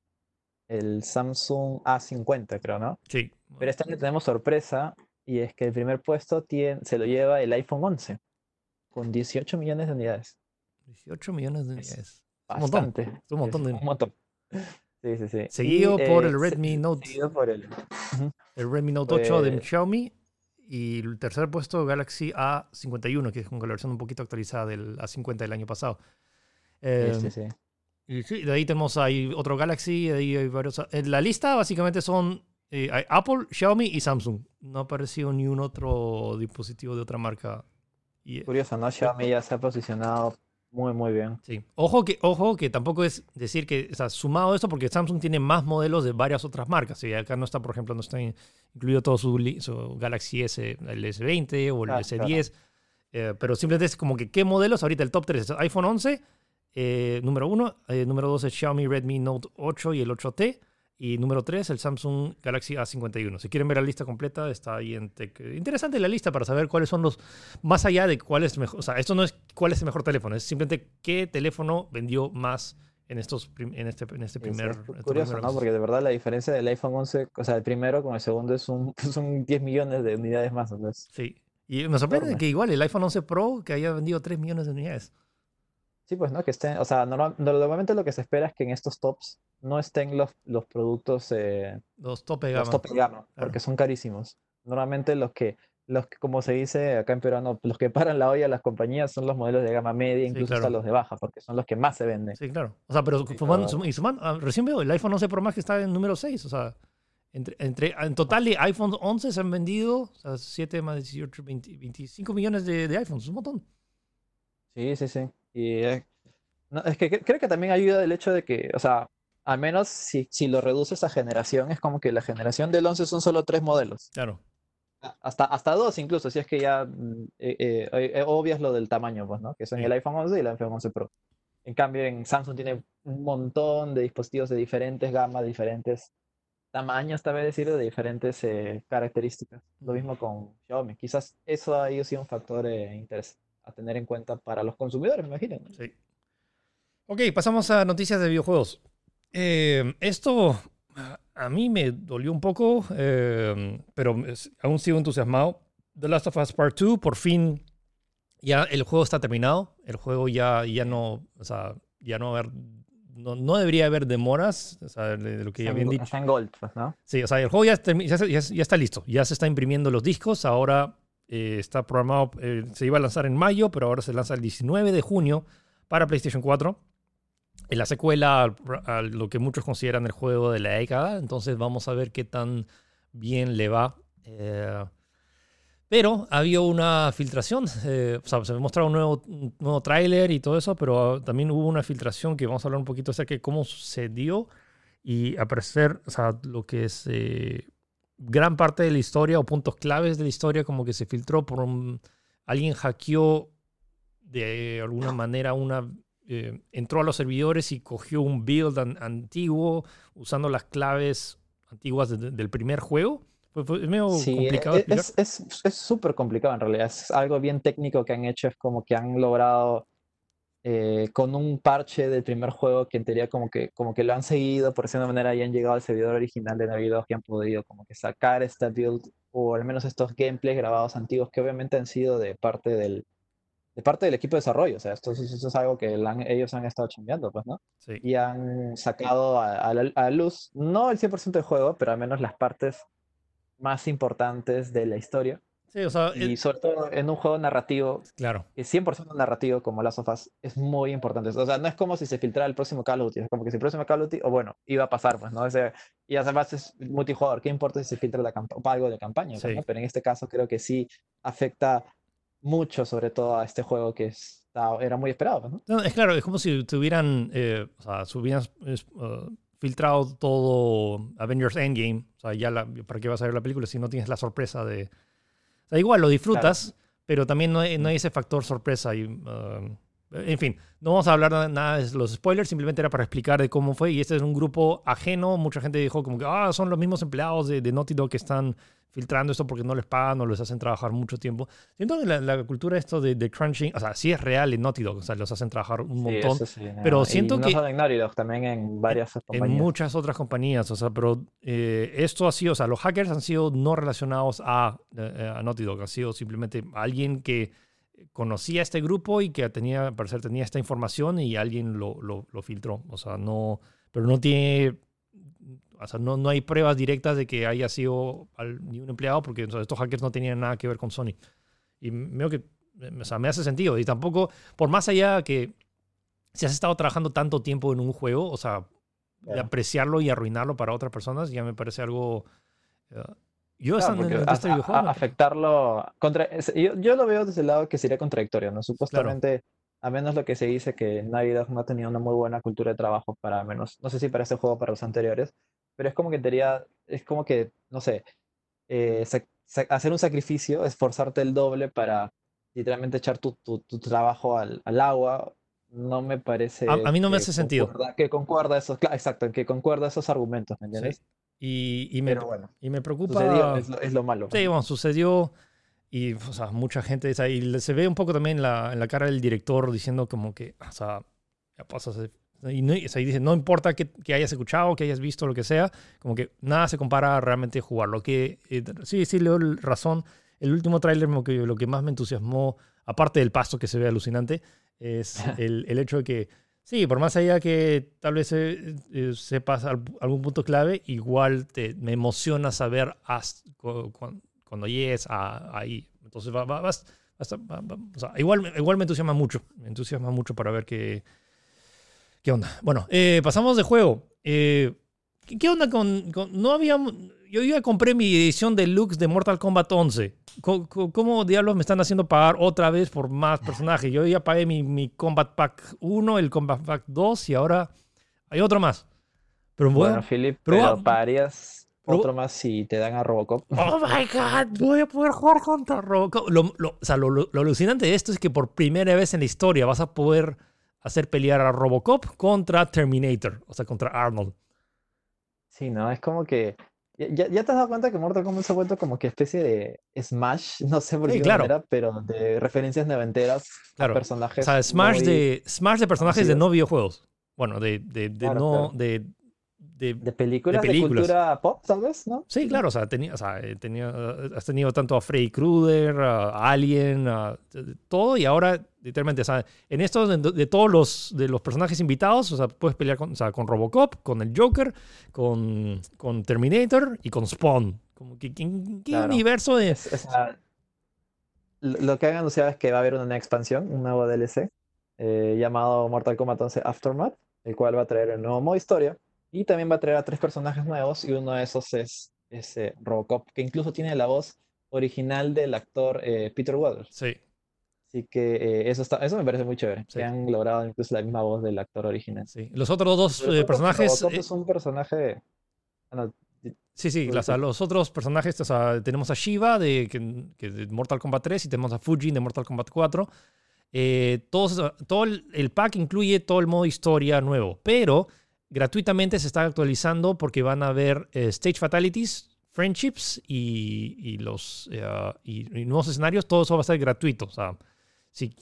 el Samsung A50, creo, ¿no? Sí. Pero este año tenemos sorpresa y es que el primer puesto tiene, se lo lleva el iPhone 11 con 18 millones de unidades. 18 millones de Es unidades. un montón, es un montón de- un montón. Sí, sí, sí. Seguido Y, por eh, el Redmi Note. Seguido por el... El Redmi Note 8 de Pues- Xiaomi. Y el tercer puesto, Galaxy A51, que es con la versión un poquito actualizada del A50 del año pasado. Eh, Sí, sí, sí. Y sí, de ahí tenemos ahí otro Galaxy, de ahí hay varios. En la lista básicamente son eh, hay Apple, Xiaomi y Samsung. No ha aparecido ni un otro dispositivo de otra marca. Y, eh, Curioso, ¿no? Xiaomi ya se ha posicionado muy, muy bien. Sí. Ojo que, ojo que tampoco es decir que, o sea, sumado esto, porque Samsung tiene más modelos de varias otras marcas. Y acá no está, por ejemplo, no está in- incluido todo su, su Galaxy S, el S20 o el Claro, S10. eh, pero simplemente es como que qué modelos. Ahorita el top 3 es iPhone 11, eh, número 1. número 2 es Xiaomi Redmi Note 8 y el 8T. Y número 3, el Samsung Galaxy A51. Si quieren ver la lista completa, está ahí en Tech. Interesante la lista para saber cuáles son los. Más allá de cuál es mejor. O sea, esto no es cuál es el mejor teléfono, es simplemente qué teléfono vendió más en, estos, en, este, en este sí, primer. es estos curioso, primeros- ¿no? Porque de verdad la diferencia del iPhone 11, o sea, el primero con el segundo es un, son 10 millones de unidades más. Entonces, Sí. Y me sorprende Enorme. que igual el iPhone 11 Pro que haya vendido 3 millones de unidades. Sí, pues, ¿no? Que estén, o sea, normal- normalmente lo que se espera es que en estos tops no estén los, los productos, eh, Los tope los gama. top de gama, porque son carísimos. Normalmente los que, los que, como se dice acá en peruano, los que paran la olla a las compañías son los modelos de gama media, incluso hasta claro. los de baja, porque son los que más se venden. Sí, claro. O sea, pero Sí, sumando- claro. y sumando, ah, recién veo el iPhone 11 Pro Max que está en número 6. O sea, entre, entre, en total de iPhone 11 se han vendido o sea, 7 más 18, 20, 25 millones de, de iPhones. Es un montón. Sí, sí, sí. Y no, es que cre- creo que también ayuda el hecho de que, o sea, al menos si, si lo reduces a generación, es como que la generación del 11 son solo tres modelos. Claro. Hasta, hasta dos incluso, si es que ya mm, eh, eh, eh, eh, obvias lo del tamaño, pues, ¿no? Que son Sí. el iPhone 11 y el iPhone 11 Pro. En cambio, en Samsung tiene un montón de dispositivos de diferentes gamas, diferentes tamaños, tal vez decir, de diferentes eh, características. Lo mismo con Xiaomi. Quizás eso ha sido un factor eh, interes- a tener en cuenta para los consumidores, me imagino. ¿no? Sí. Ok, pasamos a noticias de videojuegos. Eh, esto a- mí me dolió un poco, eh, pero aún sigo entusiasmado. The Last of Us Part 2, por fin ya el juego está terminado. El juego ya, ya no, o sea, ya no haber, no, no debería haber demoras, o sea, de, lo que ya habían dicho. está en Gold, ¿no? Sí, o sea, el juego ya, ya, ya está listo, ya se está imprimiendo los discos, ahora eh, está programado, eh, se iba a lanzar en mayo, pero ahora se lanza el 19 de junio para PlayStation 4. Es la secuela a lo que muchos consideran el juego de la década, entonces vamos a ver qué tan bien le va. Eh, pero había una filtración, eh, o sea, se mostraba un nuevo, nuevo tráiler y todo eso, pero también hubo una filtración que vamos a hablar un poquito acerca de cómo sucedió y aparecer, o sea, lo que es eh, gran parte de la historia o puntos claves de la historia, como que se filtró por un, alguien hackeó de alguna manera una eh, entró a los servidores y cogió un build an- antiguo usando las claves antiguas de- de- del primer juego. Fue, fue medio Sí, complicado de e- es es es súper complicado en realidad. Es algo bien técnico que han hecho. Es como que han logrado eh, con un parche del primer juego que en teoría como que, como que lo han seguido por decirlo de una manera y han llegado al servidor original de Navidad y han podido como que sacar esta build o al menos estos gameplays grabados antiguos que obviamente han sido de parte del, de parte del equipo de desarrollo. O sea, esto, es- esto es algo que han- ellos han estado chambeando, pues, ¿no? Sí. y han sacado a, a la, a luz, no el 100% del juego, pero al menos las partes más importantes de la historia. Sí, o sea, Y eh, sobre todo en un juego narrativo, claro. que 100% narrativo como Last of Us, es muy importante. O sea, no es como si se filtrara el próximo Call of Duty, es como que si el próximo Call of Duty, o bueno, iba a pasar, pues, ¿no? Ese, y además es multijugador, ¿qué importa si se filtra la algo de campaña? pues, Sí. ¿no? Pero en este caso creo que sí afecta mucho, sobre todo a este juego que está, era muy esperado, pues, ¿no? No, es claro, es como si tuvieran, eh, o sea, si hubieran es, uh, filtrado todo Avengers Endgame. O sea, ya la, ¿para qué vas a ver la película si no tienes la sorpresa de... O sea, igual lo disfrutas, pero también no hay, no hay ese factor sorpresa. Y, uh, en fin, no vamos a hablar na- nada de los spoilers, simplemente era para explicar de cómo fue. Y este es un grupo ajeno. Mucha gente dijo como que ah, son los mismos empleados de, de Naughty Dog que están filtrando esto porque no les pagan o les hacen trabajar mucho tiempo. Siento que la, la cultura esto de, de crunching, o sea, sí es real en Naughty Dog, o sea, los hacen trabajar un montón. sí, pero siento y no que- solo en Naughty Dog, también en varias en compañías. muchas otras compañías, o sea, pero eh, esto ha sido, o sea, los hackers han sido no relacionados a, eh, a Naughty Dog, ha sido simplemente alguien que conocía este grupo y que tenía, al parecer tenía esta información y alguien lo, lo, lo filtró, o sea, no, pero no tiene, o sea, no, no hay pruebas directas de que haya sido al- ni un empleado porque o sea, estos hackers no tenían nada que ver con Sony. Y veo que, o sea, me hace sentido. Y tampoco, por más allá que si has estado trabajando tanto tiempo en un juego, o sea, de apreciarlo y arruinarlo para otras personas, ya me parece algo Yo, Claro, en porque la a- afectarlo contra, yo, yo lo veo desde el lado que sería contradictorio, ¿no? Supuestamente, a menos lo que se dice que Naughty Dog no ha tenido una muy buena cultura de trabajo para menos, no sé si para este juego o para los anteriores, pero es como que tenía, es como que, no sé, eh, hacer un sacrificio, esforzarte el doble para literalmente echar tu, tu- tu trabajo al, al agua, no me parece A- a mí no me hace sentido. que concuerda esos, cla- exacto, que concuerda esos argumentos, ¿me sí. Y, y me, Pero bueno, y me preocupa. sucedió, es lo, es lo malo. Sí, bueno, sucedió y o sea, mucha gente, o sea, y se ve un poco también la, en la cara del director diciendo como que, o sea, ya pasas, y, no, o sea, y dice, no importa que, que hayas escuchado, que hayas visto, lo que sea, como que nada se compara a realmente jugar. Lo que, eh, sí, sí, le doy razón. El último tráiler, lo que, lo que más me entusiasmó, aparte del pasto que se ve alucinante, es el, el hecho de que, sí, por más allá que tal vez eh, eh, sepas al- algún punto clave, igual te, me emociona saber cuando llegues a, ahí. Entonces, va, va- vas- igual, igual me entusiasma mucho, me entusiasma mucho para ver qué, qué onda. Bueno, eh, pasamos de juego. ¿Qué, onda con, con- No había... Yo ya compré mi edición deluxe de Mortal Kombat 11. Co- co- ¿Cómo, diablos me están haciendo pagar otra vez por más personajes? Yo ya pagué mi, mi Combat Pack 1, el Combat Pack 2 y ahora hay otro más. Pero bueno, Bueno, Philip, pero pero, pero- otro más si te dan a Robocop. Oh my god, voy a poder jugar contra Robocop. Lo, lo- o sea, lo, lo- lo alucinante de esto es que por primera vez en la historia vas a poder hacer pelear a Robocop contra Terminator, o sea, contra Arnold. Sí, ¿no? Es como que... Ya, ya- te has dado cuenta que Mortal Kombat se ha vuelto como que especie de Smash, no sé por Sí, qué claro. manera, pero de referencias noventeras Claro. a personajes O sea, Smash, muy- de, Smash de personajes de no videojuegos. Bueno, de, de, de Claro, no. De, de- de películas, de, películas. cultura pop, tal vez, ¿no? sí, claro, o sea, tenía, o sea, eh, tenía, has tenido tanto a Freddy Krueger, a Alien, a todo, y ahora, literalmente, o sea, en esto de, de todos los, de los personajes invitados, o sea, puedes pelear con, o sea, con Robocop, con el Joker, con, con Terminator y con Spawn. Como que, ¿qué, qué Claro. universo. Es- es la- lo que han anunciado es que va a haber una nueva expansión, un nuevo DLC, eh, llamado Mortal Kombat 11 Aftermath, el cual va a traer el nuevo modo historia y también va a traer a tres personajes nuevos y uno de esos es ese Robocop, que incluso tiene la voz original del actor eh, Peter Weller. Sí, Así que eh, eso está, eso me parece muy chévere, Sí. que han logrado incluso la misma voz del actor original. sí. Los otros dos eh, personajes. Robocop eh, es un personaje... ah, no, Sí, sí, sea, ser. los otros personajes, o sea, tenemos a Shiva de, de Mortal Kombat 3 y tenemos a Fujin de Mortal Kombat 4. Eh, todos- todo el, el pack incluye todo el modo historia nuevo, pero gratuitamente se está actualizando porque van a haber eh, Stage Fatalities, Friendships y, los eh, y, nuevos escenarios. Todo eso va a ser gratuito. O sea, si,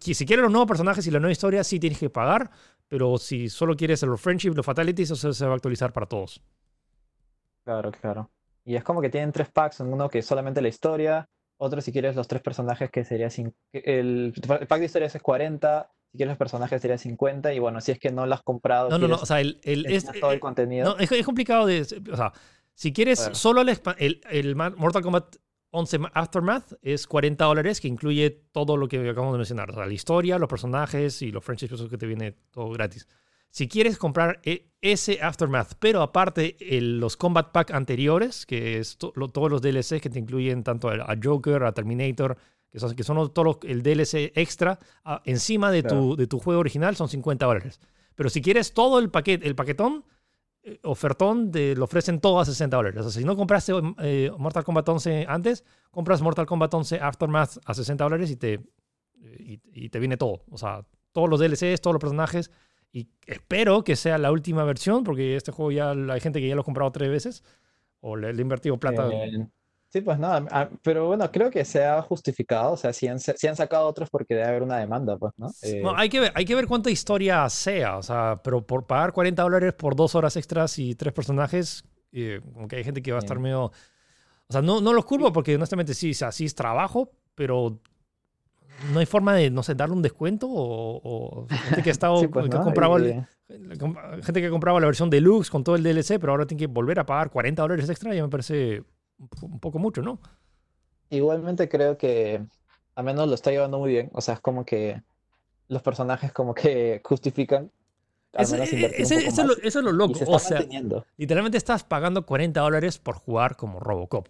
si quieres los nuevos personajes y la nueva historia, sí tienes que pagar, pero si solo quieres los Friendships, los Fatalities, eso se va a actualizar para todos. Claro, claro. Y es como que tienen tres packs, uno que es solamente la historia, otro si quieres los tres personajes que sería el, el pack de historias es 40, si quieres los personajes sería 50 y bueno, si es que no lo has comprado, No, no, no. O sea, el, el- es, todo el eh, contenido. no, es, es complicado de. O sea, si quieres solo el, el, el Mortal Kombat 11 Ma- Aftermath es 40 dólares, que incluye todo lo que acabamos de mencionar. O sea, la historia, los personajes y los friendships, que te viene todo gratis. Si quieres comprar e- ese Aftermath, pero aparte el- los Combat Pack anteriores, que es to- lo- todos los DLCs que te incluyen tanto a, a Joker, a Terminator, que son, que son todos los- el DLC extra, a- encima de, tu, Claro. de tu juego original, son 50 dólares. Pero si quieres todo el, paquete, el paquetón, eh, ofertón, lo ofrecen todo a 60 dólares. O sea, si no compraste eh, Mortal Kombat 11 antes, compras Mortal Kombat 11 Aftermath a 60 dólares y te, y, y te viene todo. O sea, todos los DLCs, todos los personajes. Y espero que sea la última versión, porque este juego ya hay gente que ya lo ha comprado tres veces. O le, le ha invertido plata. Eh, sí, pues nada, pero bueno, creo que se ha justificado, o sea, si han, si han sacado otros porque debe haber una demanda, pues, ¿no? Eh, No, hay que, ver, hay que ver cuánta historia sea, o sea, pero por pagar 40 dólares por dos horas extras y tres personajes, eh, como que hay gente que va a estar medio... O sea, no, no los culpo porque honestamente sí, o sea, sí es trabajo, pero no hay forma de, no sé, darle un descuento o, o gente que ha estado, sí, pues, que ha ¿no? comprado Y- el- gente que ha comprado la versión deluxe con todo el DLC, pero ahora tiene que volver a pagar 40 dólares extra, ya me parece un po- un poco mucho, ¿no? Igualmente creo que al menos lo está llevando muy bien. O sea, es como que los personajes como que justifican Ese- ese- poco eso, es lo, eso es lo loco. se O sea, literalmente estás pagando 40 dólares por jugar como Robocop.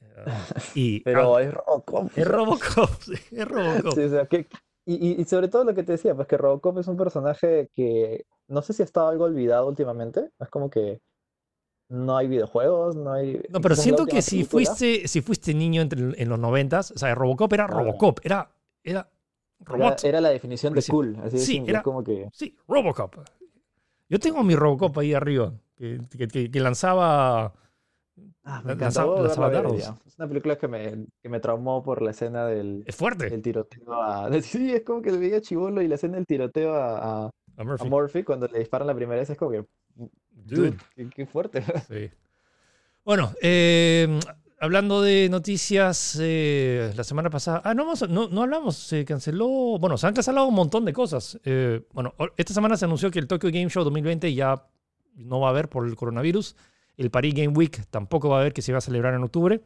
Y Pero ah, es Robocop. es Robocop, es Robocop. Sí, o sea, que, y, y- y sobre todo lo que te decía, pues que Robocop es un personaje que no sé si ha estado algo olvidado últimamente. Es como que no hay videojuegos, no hay. No, pero siento que si película. fuiste, si fuiste niño entre, en los noventas, o sea, Robocop era. Robocop, era, era Era, robot. era la definición de cool. Así de Sí, simple, era- como que. Sí, Robocop. Yo tengo mi Robocop ahí arriba, que, que- que- que lanzaba... Ah, me lanzaba- lanzaba ver. Es una película que me, que me traumó por la escena del, Es fuerte. del tiroteo a. Sí, es como que le veía chivolo y la escena del tiroteo a, a- A a Murphy. Murphy cuando le disparan la primera vez es como que. Dude, Dude, qué, qué fuerte. sí. Bueno, eh, hablando de noticias, eh, la semana pasada... Ah, no, no, no hablamos, se canceló... Bueno, se han cancelado un montón de cosas. Eh, bueno, esta semana se anunció que el Tokyo Game Show 2020 ya no va a haber por el coronavirus. El Paris Game Week tampoco va a haber, que se va a celebrar en octubre.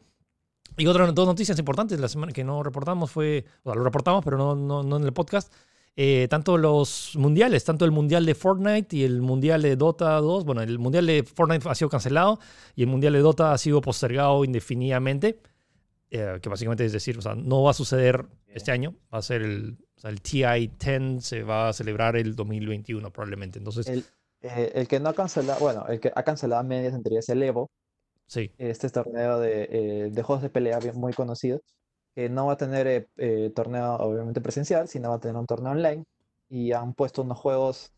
Y otras dos noticias importantes la semana que no reportamos fue, o sea, lo reportamos, pero no, no, no en el podcast. Eh, tanto los mundiales, tanto el mundial de Fortnite y el mundial de Dota 2. Bueno, el mundial de Fortnite ha sido cancelado y el mundial de Dota ha sido postergado indefinidamente. eh, que básicamente es decir, o sea, no va a suceder este año. Va a ser el, o sea, el TI-10 se va a celebrar el 2021 probablemente. Entonces, El, eh, el que no ha cancelado, bueno, el que ha cancelado a medias entre ellas el Evo, sí. este torneo de, eh, de juegos de pelea bien- muy conocido, que no va a tener eh, eh, torneo obviamente presencial, sino va a tener un torneo online. Y han puesto unos juegos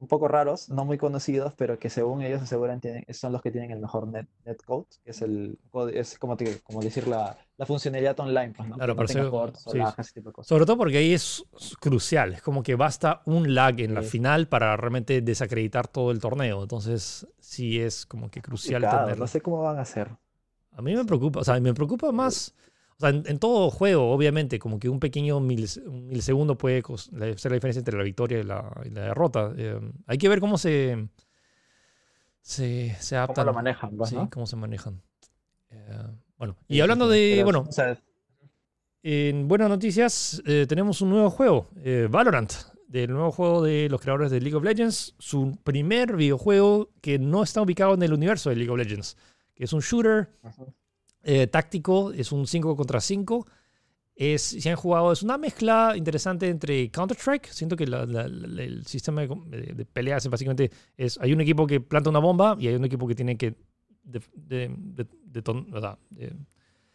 un poco raros, no muy conocidos, pero que según ellos aseguran tienen, son los que tienen el mejor net, netcode, que es el code- es como, te- como decir la, la funcionalidad online, pues, ¿no? Claro, no sí. ese tipo de cosas. Sobre todo porque ahí es crucial. Es como que basta un lag en la final para realmente desacreditar todo el torneo. Entonces, sí es como que crucial tenerlo. No sé cómo van a hacer. A mí me preocupa, o sea, me preocupa más, o sea, en, en todo juego, obviamente, como que un pequeño milis- un milisegundo puede ser la diferencia entre la victoria y la, y la derrota. Eh, hay que ver cómo se, se, se ¿Cómo adaptan. lo manejan? pues, sí, cómo se manejan. Eh, bueno, y hablando de, bueno, en buenas noticias, eh, tenemos un nuevo juego, eh, Valorant, del nuevo juego de los creadores de League of Legends, su primer videojuego que no está ubicado en el universo de League of Legends, que es un shooter. Eh, táctico, es un 5 contra 5. Es, si han jugado, es una mezcla interesante entre Counter-Strike. Siento que la- la- la- el sistema de, de- peleas es básicamente es, hay un equipo que planta una bomba y hay un equipo que tiene que de- de- deton- o sea,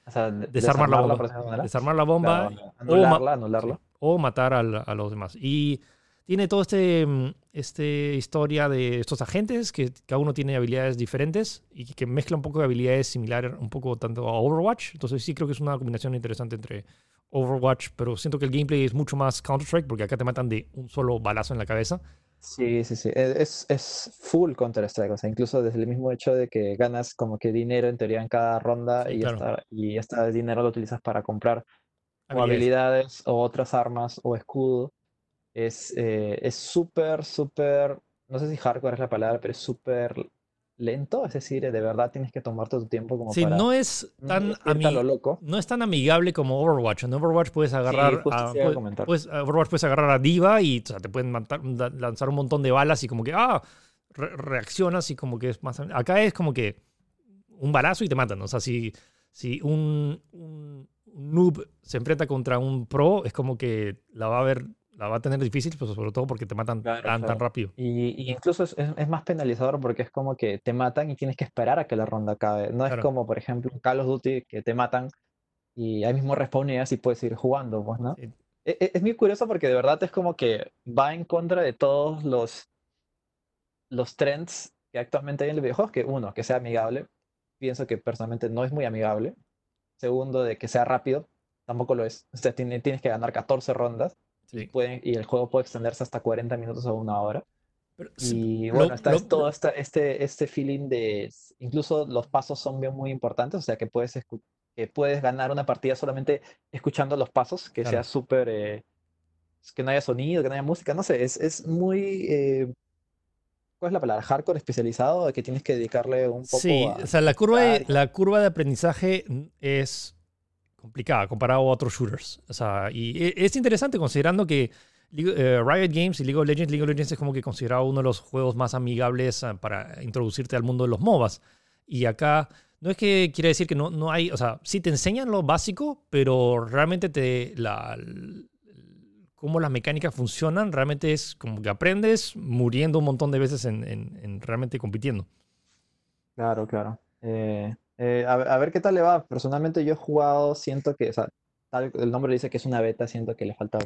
O sea, de- desarmar la bomba. desarmar la bomba Claro, o ma- anularla, anularla. O matar al- a los demás. Y tiene todo este, mm, este historia de estos agentes que cada uno tiene habilidades diferentes y que mezcla un poco de habilidades similares un poco tanto a Overwatch. Entonces sí creo que es una combinación interesante entre Overwatch, pero siento que el gameplay es mucho más Counter-Strike porque acá te matan de un solo balazo en la cabeza. Sí, sí, sí. e- Es, es full Counter-Strike. O sea, incluso desde el mismo hecho de que ganas como que dinero en teoría en cada ronda Sí, y, claro. esta, y este dinero lo utilizas para comprar o Habilidades. habilidades o otras armas o escudo. Es eh, es súper, súper, no sé si hardcore es la palabra, pero es súper lento. Es decir, de verdad tienes que tomarte tu tiempo como Sí, para no es tan lo loco. no es tan amigable como Overwatch. En Overwatch puedes agarrar justo a, puedes- Overwatch puedes agarrar a Diva y o sea, te pueden matar- lanzar un montón de balas y como que ah re- reaccionas y como que es más acá es como que un balazo y te matan. O sea, si, si un, un, un noob se enfrenta contra un pro, es como que la va a ver, la va a tener difícil, pues sobre todo porque te matan Claro, tan, tan claro. rápido. Y, y incluso es, es- es más penalizador porque es como que te matan y tienes que esperar a que la ronda acabe. No es Claro. como, por ejemplo, Call of Duty que te matan y ahí mismo respawneas y puedes ir jugando, pues, ¿no? Sí. E- e- Es, muy curioso porque de verdad es como que va en contra de todos los, los trends que actualmente hay en los videojuegos, que uno, que sea amigable. Pienso que personalmente no es muy amigable. Segundo, de que sea rápido, tampoco lo es. O sea, tiene- tienes que ganar 14 rondas Sí. pueden, y el juego puede extenderse hasta 40 minutos o una hora. Pero Y bueno, está es todo esta- este, este feeling de, incluso los pasos son bien muy importantes, o sea que puedes, que puedes ganar una partida solamente escuchando los pasos, que Claro. sea súper, eh, que no haya sonido, que no haya música, no sé, es, es muy, eh, ¿cuál es la palabra? Hardcore especializado, que tienes que dedicarle un poco Sí, a... o sea, la curva, de, la curva de aprendizaje es complicada comparado a otros shooters. O sea, y e- es interesante considerando que eh, Riot Games y League of Legends, League of Legends es como que considerado uno de los juegos más amigables ah, para introducirte al mundo de los MOBAs. Y acá no es que quiere decir que no, no hay, o sea, sí te enseñan lo básico, pero realmente te la, cómo las mecánicas funcionan, realmente es como que aprendes muriendo un montón de veces en, realmente compitiendo. Claro, claro. Eh, eh, a, ver qué tal le va. Personalmente yo he jugado, siento que, o sea, tal, el nombre dice que es una beta, siento que le falta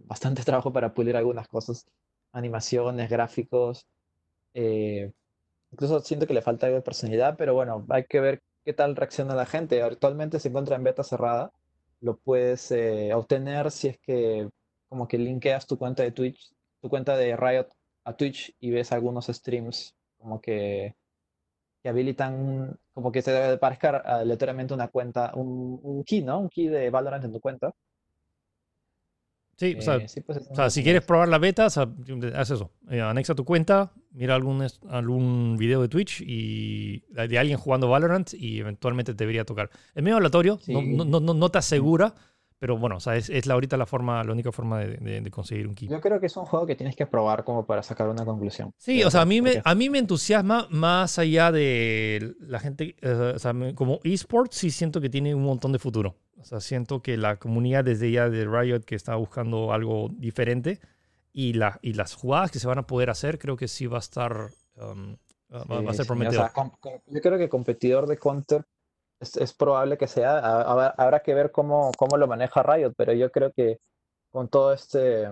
bastante trabajo para pulir algunas cosas, animaciones, gráficos. Eh, incluso siento que le falta algo de personalidad, pero bueno, hay que ver qué tal reacciona la gente. Actualmente se encuentra en beta cerrada. Lo puedes eh, obtener si es que como que linkeas tu cuenta de Twitch, tu cuenta de Riot a Twitch y ves algunos streams como que, que habilitan, como que se parezca aleatoriamente una cuenta, un, un key, ¿no? Un key de Valorant en tu cuenta Sí, o sea, eh, pues, si quieres probar la beta, haz eso. Eh, anexa tu cuenta, mira algún, algún video de Twitch y de alguien jugando Valorant y eventualmente te debería tocar. Es medio aleatorio, no, no, no, no, te asegura, pero bueno, o sea, es, es la, ahorita la, forma, la única forma de, de, conseguir un key. Yo creo que es un juego que tienes que probar como para sacar una conclusión. Sí, o sea, a mí, me, a mí me entusiasma más allá de la gente, eh, o sea, como esports sí siento que tiene un montón de futuro. O sea, siento que la comunidad desde ya de Riot que está buscando algo diferente y, la, y las jugadas que se van a poder hacer, creo que sí va a estar, um, va, a ser prometedor. yo creo que competidor de Counter es, probable que sea, habrá que ver cómo, cómo lo maneja Riot, pero yo creo que con todo este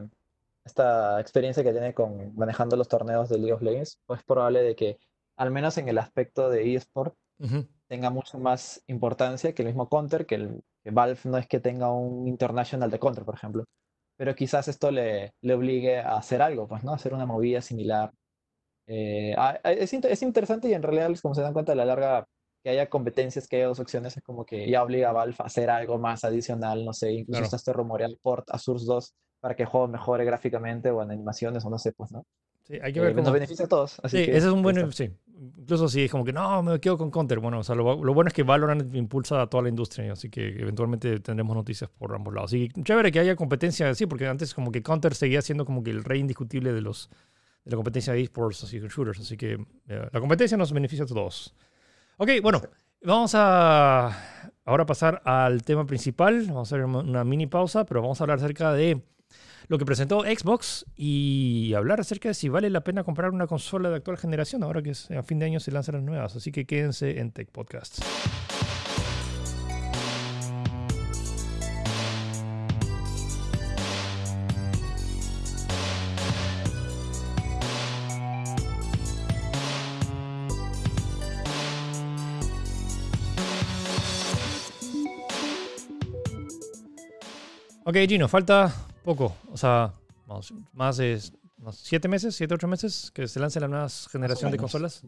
esta experiencia que tiene con manejando los torneos de League of Legends, pues es probable de que al menos en el aspecto de eSport tenga mucho más importancia que el mismo Counter, que, el, Valve no es que tenga un international de Counter, por ejemplo. Pero quizás esto le, le obligue a hacer algo, pues, ¿no? hacer una movida similar. Eh, es, es, interesante y en realidad, como se dan cuenta, a la larga que haya competencias, que haya dos opciones, es como que ya obliga a Valve a hacer algo más adicional, no sé, incluso hasta este rumoreal port a Source 2 para que el juego mejore gráficamente o en animaciones o no sé, pues, ¿no? Sí, hay que ver eh, Nos beneficia a todos. sí, ese es un buen. Sí. Incluso si es como que no, me quedo con Counter. Bueno, o sea, lo, bueno es que Valorant impulsa a toda la industria, así que eventualmente tendremos noticias por ambos lados. Y chévere que haya competencia, sí, porque antes como que Counter seguía siendo como que el rey indiscutible de los de la competencia de esports, así que shooters. Así que eh, la competencia nos beneficia a todos. Ok, bueno, vamos a ahora pasar al tema principal. Vamos a hacer una mini pausa, pero vamos a hablar acerca de lo que presentó Xbox y hablar acerca de si vale la pena comprar una consola de actual generación, ahora que a fin de año se lanzan las nuevas. Así que quédense en Tech Podcast. Ok, Gino, falta poco, o sea, más de siete meses, siete, ocho meses que se lance la nueva generación de consolas.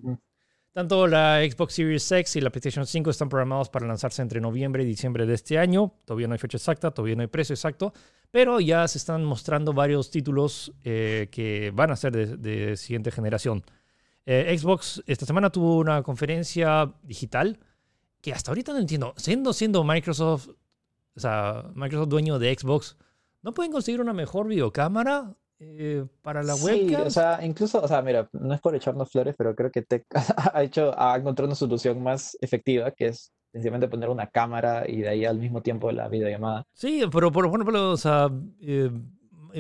Tanto la Xbox Series X y la PlayStation 5 están programados para lanzarse entre noviembre y diciembre de este año. Todavía no hay fecha exacta, todavía no hay precio exacto, pero ya se están mostrando varios títulos eh, que van a ser de, siguiente generación. Eh, Xbox esta semana tuvo una conferencia digital que hasta ahorita no entiendo. Siendo, siendo Microsoft, o sea, Microsoft dueño de Xbox, ¿No pueden conseguir una mejor videocámara eh, para la sí, o sea, incluso, o sea, mira, no es por echarnos flores, pero creo que Tech ha hecho, ha encontrado una solución más efectiva, que es sencillamente poner una cámara y de ahí al mismo tiempo la videollamada. Sí, pero por ejemplo, o sea, eh,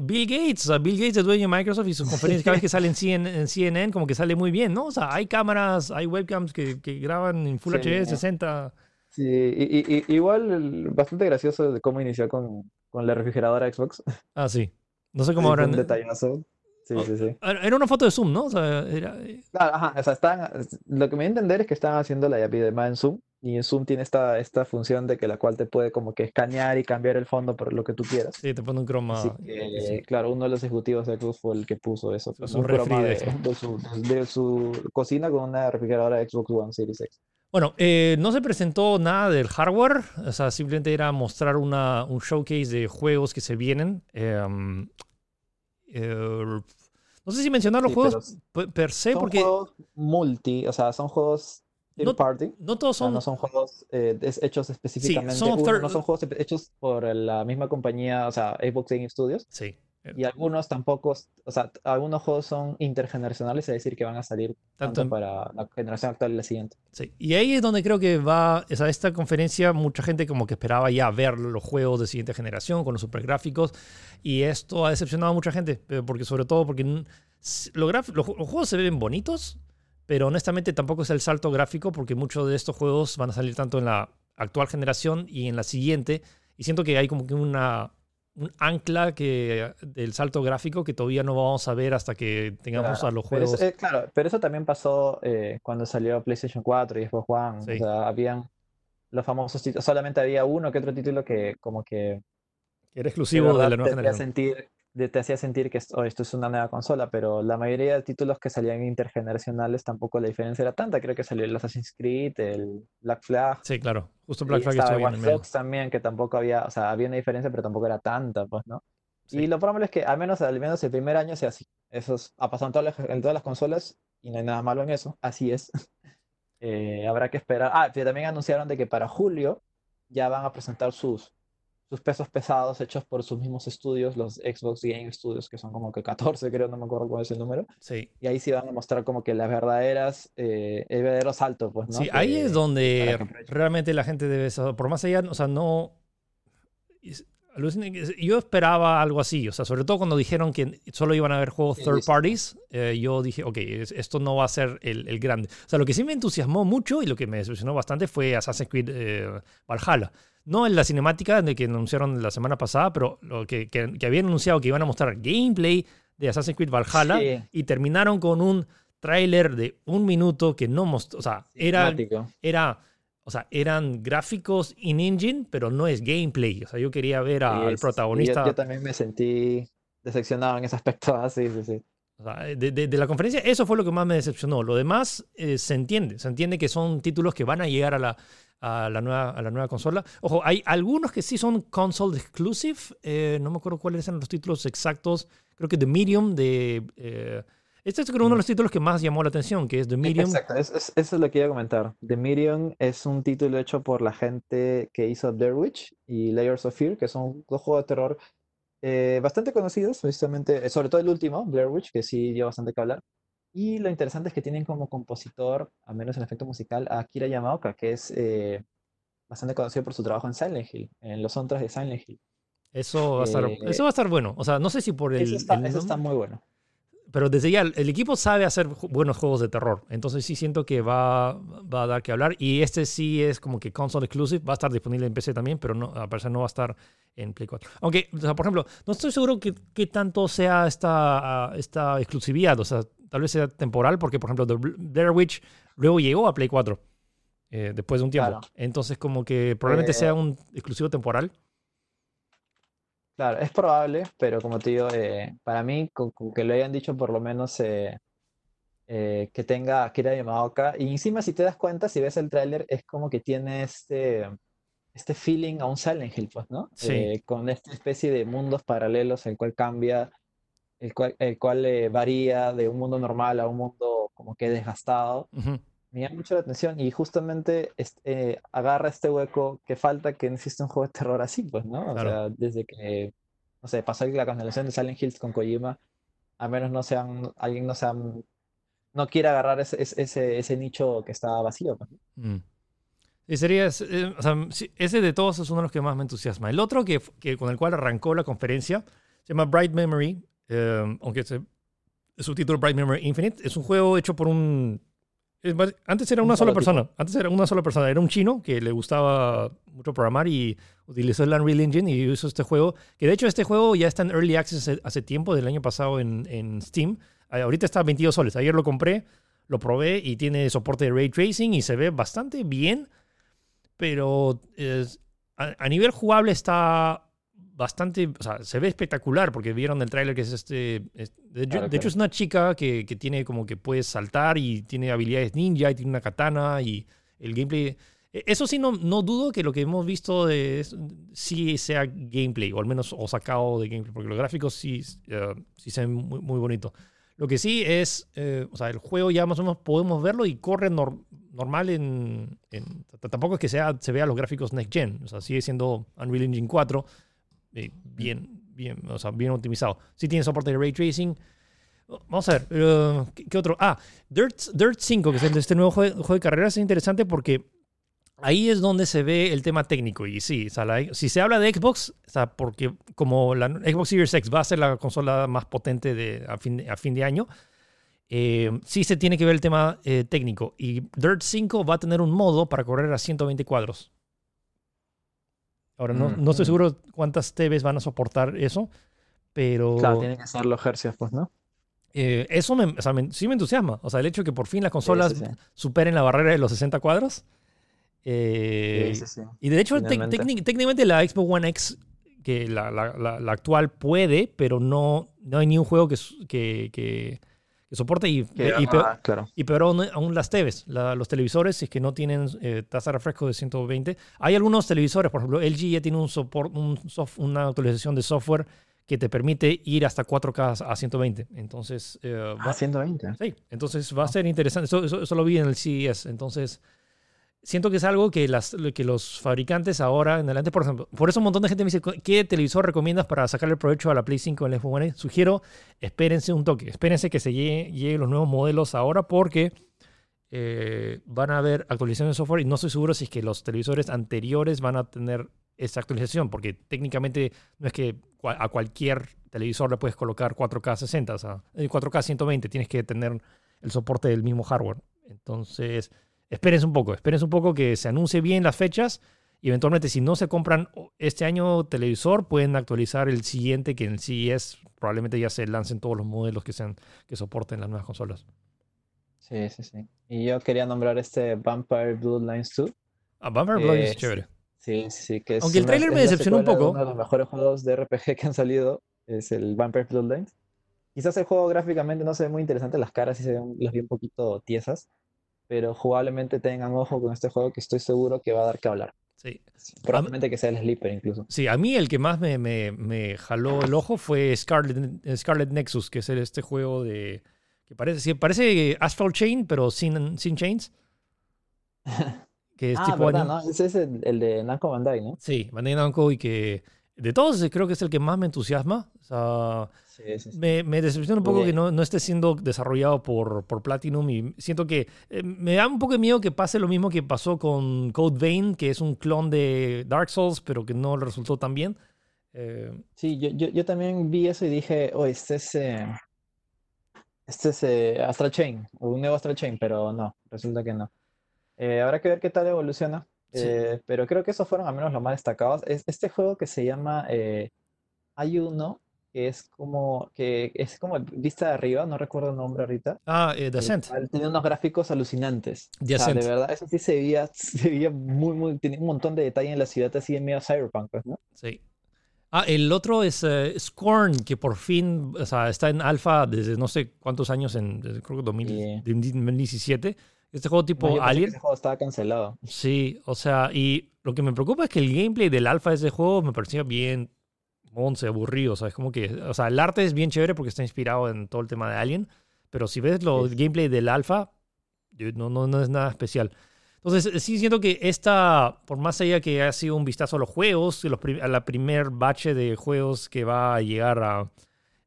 Bill Gates, o sea, Bill Gates es dueño de Microsoft y sus conferencias cada vez que salen en CNN, como que sale muy bien, ¿no? O sea, hay cámaras, hay webcams que, que graban en Full HD 60. Sí, y, igual bastante gracioso de cómo inició con, con la refrigeradora Xbox. Ah, sí. No sé cómo habrán. Un detallazo. Sí, oh, sí, sí. Era una foto de Zoom, ¿no? O sea, era... Eh, claro, ajá. O sea, están, lo que me voy a entender es que están haciendo la videollamada en Zoom. Y en Zoom tiene esta, esta función de que la cual te puede como que escanear y cambiar el fondo por lo que tú quieras. Sí, te pone un croma. Así que, claro, uno de los ejecutivos de Xbox fue el que puso eso. Es un, croma de, su, de, su, cocina con una refrigeradora Xbox One Series X. Bueno, eh, no se presentó nada del hardware, o sea, simplemente era mostrar una, un showcase de juegos que se vienen. Em, eh, no sé si mencionar los juegos per se, son porque. juegos multi, o sea, son juegos no, party. No todos son. no son juegos eh, hechos específicamente. Sí, son no son juegos hechos por la misma compañía, o sea, Xbox Game Studios. Sí. Y algunos tampoco, o sea, algunos juegos son intergeneracionales, es decir, que van a salir tanto, en- para la generación actual y la siguiente. Sí, y ahí es donde creo que va, o sea, esta conferencia, mucha gente como que esperaba ya ver los juegos de siguiente generación con los super gráficos, y esto ha decepcionado a mucha gente, porque sobre todo porque los, los juegos se ven bonitos, pero honestamente tampoco es el salto gráfico, porque muchos de estos juegos van a salir tanto en la actual generación y en la siguiente, y siento que hay como que una un ancla que, del salto gráfico que todavía no vamos a ver hasta que tengamos Claro, a los pero eso- juegos. eh, claro, pero eso también pasó eh, cuando salió PlayStation 4 y Xbox One. Sí. O sea, habían los famosos títulos, solamente había uno que otro título que como que era exclusivo de verdad la nueva te, generación. sentir, te hacía sentir que esto, esto es una nueva consola, pero la mayoría de títulos que salían intergeneracionales tampoco la diferencia era tanta. Creo que salió el Assassin's Creed, el Black Flag, Sí, claro. Justo Black Flag estaba Watch. Dogs también, que tampoco había, o sea, había una diferencia, pero tampoco era tanta, pues, ¿no? Sí. Y lo probable es que al menos, al menos el primer año sea así. Eso es- ha pasado en todas las, en todas las consolas y no hay nada malo en eso. Así es. Eh, habrá que esperar. Ah, pero también anunciaron de que para julio ya van a presentar sus, sus pesos pesados hechos por sus mismos estudios, los Xbox Game Studios, que son como que 14, creo, no me acuerdo cuál es el número. Sí. Y ahí sí van a mostrar como que las verdaderas, eh, el verdadero salto, pues, ¿no? Sí, ahí es donde realmente la gente debe saber, por más allá, o sea, no... Yo esperaba algo así, o sea, sobre todo cuando dijeron que solo iban a haber juegos third parties, eh, yo dije, ok, es- esto no va a ser el, el grande. O sea, lo que sí me entusiasmó mucho y lo que me decepcionó bastante fue Assassin's Creed eh, Valhalla. No en la cinemática de que anunciaron la semana pasada, pero lo que, que, que habían anunciado que iban a mostrar gameplay de Assassin's Creed Valhalla Sí. y terminaron con un tráiler de un minuto que no mostró, o sea, era, Cinemático. era, o sea, eran gráficos in-engine, pero no es gameplay. O sea, yo quería ver Sí, al sí, yo- protagonista. Yo, también me sentí decepcionado en ese aspecto. Ah, sí, sí, sí. o sea, de, de- de la conferencia, eso fue lo que más me decepcionó. Lo demás eh, se entiende. Se entiende que son títulos que van a llegar a la, a la, nueva, a la nueva consola. Ojo, hay algunos que sí son console exclusive. eh, no me acuerdo cuáles eran los títulos exactos. Creo que The Medium de. eh, este es uno de los títulos que más llamó la atención, que es The Medium. Exacto, es- es- eso es lo que iba a comentar. The Medium es un título hecho por la gente que hizo Blair Witch y Layers of Fear, que son dos juegos de terror eh, bastante conocidos, precisamente, eh, sobre todo el último, Blair Witch, que sí dio bastante que hablar. Y lo interesante es que tienen como compositor, al menos en efecto musical, a Akira Yamaoka, que es eh, bastante conocido por su trabajo en Silent Hill, en los soundtracks de Silent Hill. Eso va, a estar, Eh, eso va a estar bueno. O sea, no sé si por el. Eso está, el eso está muy bueno. Pero desde ya, el equipo sabe hacer buenos juegos de terror. Entonces sí siento que va, va a dar que hablar. Y este sí es como que console exclusive. Va a estar disponible en PC también, pero no, al parecer no va a estar en Play 4. Aunque, o sea, por ejemplo, no estoy seguro que, que tanto sea esta, esta exclusividad. O sea, tal vez sea temporal, porque, por ejemplo, The Bl- Blair Witch luego llegó a Play 4 eh, después de un tiempo. Claro. Entonces, como que probablemente Eh, sea un exclusivo temporal. Claro, es probable, pero como te digo, eh, para mí, con, con que lo hayan dicho por lo menos eh, eh, que tenga Akira Yamaoka, y encima si te das cuenta, si ves el tráiler, es como que tiene este, este feeling a un Silent Hill, pues, ¿no? Sí. Eh, con esta especie de mundos paralelos, el cual cambia, el cual, el cual eh, varía de un mundo normal a un mundo como que desgastado. Ujú. Me llama mucho la atención y justamente est- eh, agarra este hueco que falta que no existe un juego de terror así, pues, ¿no? O Claro. sea, desde que, no sé, pasó la cancelación de Silent Hills con Kojima, al menos no sean, alguien no sean, no quiere agarrar ese, ese, ese- nicho que está vacío, pues, ¿no? Mm. Y sería, eh, o sea, ese de todos es uno de los que más me entusiasma. El otro que, que con el cual arrancó la conferencia se llama Bright Memory, eh, aunque se, su título Bright Memory Infinite. Es un juego hecho por un... antes era Un una sola persona, antes era una sola persona, era un chino que le gustaba mucho programar y utilizó el Unreal Engine y hizo este juego, que de hecho este juego ya está en Early Access hace, tiempo, del año pasado en, en Steam. Eh, Ahorita está a 22 soles, ayer lo compré, lo probé y tiene soporte de ray tracing y se ve bastante bien pero es- a, a nivel jugable está bastante, o sea, se ve espectacular porque vieron el tráiler que es este, es- de, hecho- Claro, de hecho es una chica que, que tiene como que puede saltar y tiene habilidades ninja y tiene una katana y el gameplay, e- eso sí no, no dudo que lo que hemos visto de, sí sea gameplay o al menos o sacado de gameplay porque los gráficos sí, eh, sí se ven muy, muy bonitos. Lo que sí es, eh, o sea, el juego ya más o menos podemos verlo y corre nor- normal en, en- Tampoco es que sea, se vea los gráficos next gen, o sea, sigue siendo Unreal Engine 4, eh, bien, bien, o sea, bien optimizado. Sí tiene soporte de ray tracing. Vamos a ver, eh, ¿qué, qué otro? Ah, Dirt, Dirt 5, que es el de este nuevo juego, juego de carreras, es interesante porque ahí es donde se ve el tema técnico. Y sí, o sea, la- si se habla de Xbox, o sea, porque como la Xbox Series X va a ser la consola más potente de, a, fin, a fin de año, eh, sí se tiene que ver el tema eh, técnico. Y Dirt 5 va a tener un modo para correr a 120 cuadros. Ahora, no, Mm. no estoy seguro cuántas TVs van a soportar eso, pero Claro, tienen que ser los hercios, pues, ¿no? eh, eso me, o sea, me- sí me entusiasma. O sea, el hecho de que por fin las consolas sí, sí. superen la barrera de los 60 cuadros. eh, Sí, sí, sí. y de hecho, técnicamente la Xbox One X, que la, la- la- la actual puede, pero no, no hay ni un juego que, su- que, que- que soporte. Y, Que- y peor, ah, claro. y peor aún, aún las TVs, la- los televisores, si es que no tienen eh, tasa de refresco de 120. Hay algunos televisores, por ejemplo, LG ya tiene un sopor- un sof- una actualización de software que te permite ir hasta 4K a 120. Entonces, eh, va- Ah, 120. Sí, entonces va a ser interesante. Eso, eso- eso lo vi en el CES. Entonces, siento que es algo que, las, que los fabricantes ahora en adelante, por ejemplo, por eso un montón de gente me dice, ¿qué televisor recomiendas para sacarle provecho a la Play 5 en el Xbox One? Sugiero, espérense un toque, espérense que se llegue- lleguen los nuevos modelos ahora porque eh, van a haber actualizaciones de software y no estoy seguro si es que los televisores anteriores van a tener esa actualización, porque técnicamente no es que a cualquier televisor le puedes colocar 4K 60, o sea, eh, 4K 120, tienes que tener el soporte del mismo hardware. Entonces, espérense un poco, espérense un poco que se anuncie bien las fechas y eventualmente si no se compran este año televisor, pueden actualizar el siguiente que en el CES probablemente ya se lancen todos los modelos que sean que soporten las nuevas consolas. Sí, sí, sí. Y yo quería nombrar este Vampire Bloodlines 2. Ah, Vampire Blood es chévere. Sí, sí, que es Aunque el es me decepcionó un de poco. Uno de los mejores juegos de RPG que han salido es el Vampire Bloodlines. Quizás el juego gráficamente no se ve muy interesante, las caras sí se ven, las vi un poquito tiesas, pero jugablemente tengan ojo con este juego que estoy seguro que va a dar que hablar. Sí. Probablemente que sea el Sleeper incluso. Sí, a mí el que más me, me- me jaló el ojo fue Scarlet, Scarlet Nexus, que es el- este juego de. que parece, parece Asphalt Chain, pero sin, sin chains. Que es Ah, tipo verdad, ¿no? Ese es el, el de Namco Bandai, ¿no? Sí, Bandai Namco y que. De todos, creo que es el que más me entusiasma. O sea, Sí, sí, sí. me, me decepciona un poco que no, no esté siendo desarrollado por, por Platinum y siento que eh, me da un poco de miedo que pase lo mismo que pasó con Code Vein, que es un clon de Dark Souls, pero que no resultó tan bien. Eh, Sí, yo, yo, yo también vi eso y dije, oh, este es, eh, este es eh, Astral Chain, un nuevo Astral Chain, pero no, resulta que no. Eh, habrá que ver qué tal evoluciona, Sí. eh, pero creo que esos fueron al menos los más destacados. Es este juego que se llama, eh, hay uno que es como, que es como vista de arriba, no recuerdo el nombre ahorita. ah, eh, el Descent. Tenía unos gráficos alucinantes. O sea, de verdad, eso sí se veía, se veía muy, muy, tenía un montón de detalle en la ciudad, así en medio cyberpunk, pues, ¿no? Sí. Ah, el otro es eh, Scorn, que por fin o sea, está en alfa desde no sé cuántos años, en creo que 2000 Sí. 2017. Este juego tipo No, Alien. ese juego estaba cancelado. Sí, o sea, y lo que me preocupa es que el gameplay del alfa de ese juego me parecía bien once, aburrido. O sea, es como que, o sea, el arte es bien chévere porque está inspirado en todo el tema de Alien, pero si ves lo Sí. gameplay del alfa, no, no, no es nada especial. Entonces, sí siento que esta, por más allá que ha sido un vistazo a los juegos, los a la primer bache de juegos que va a llegar a,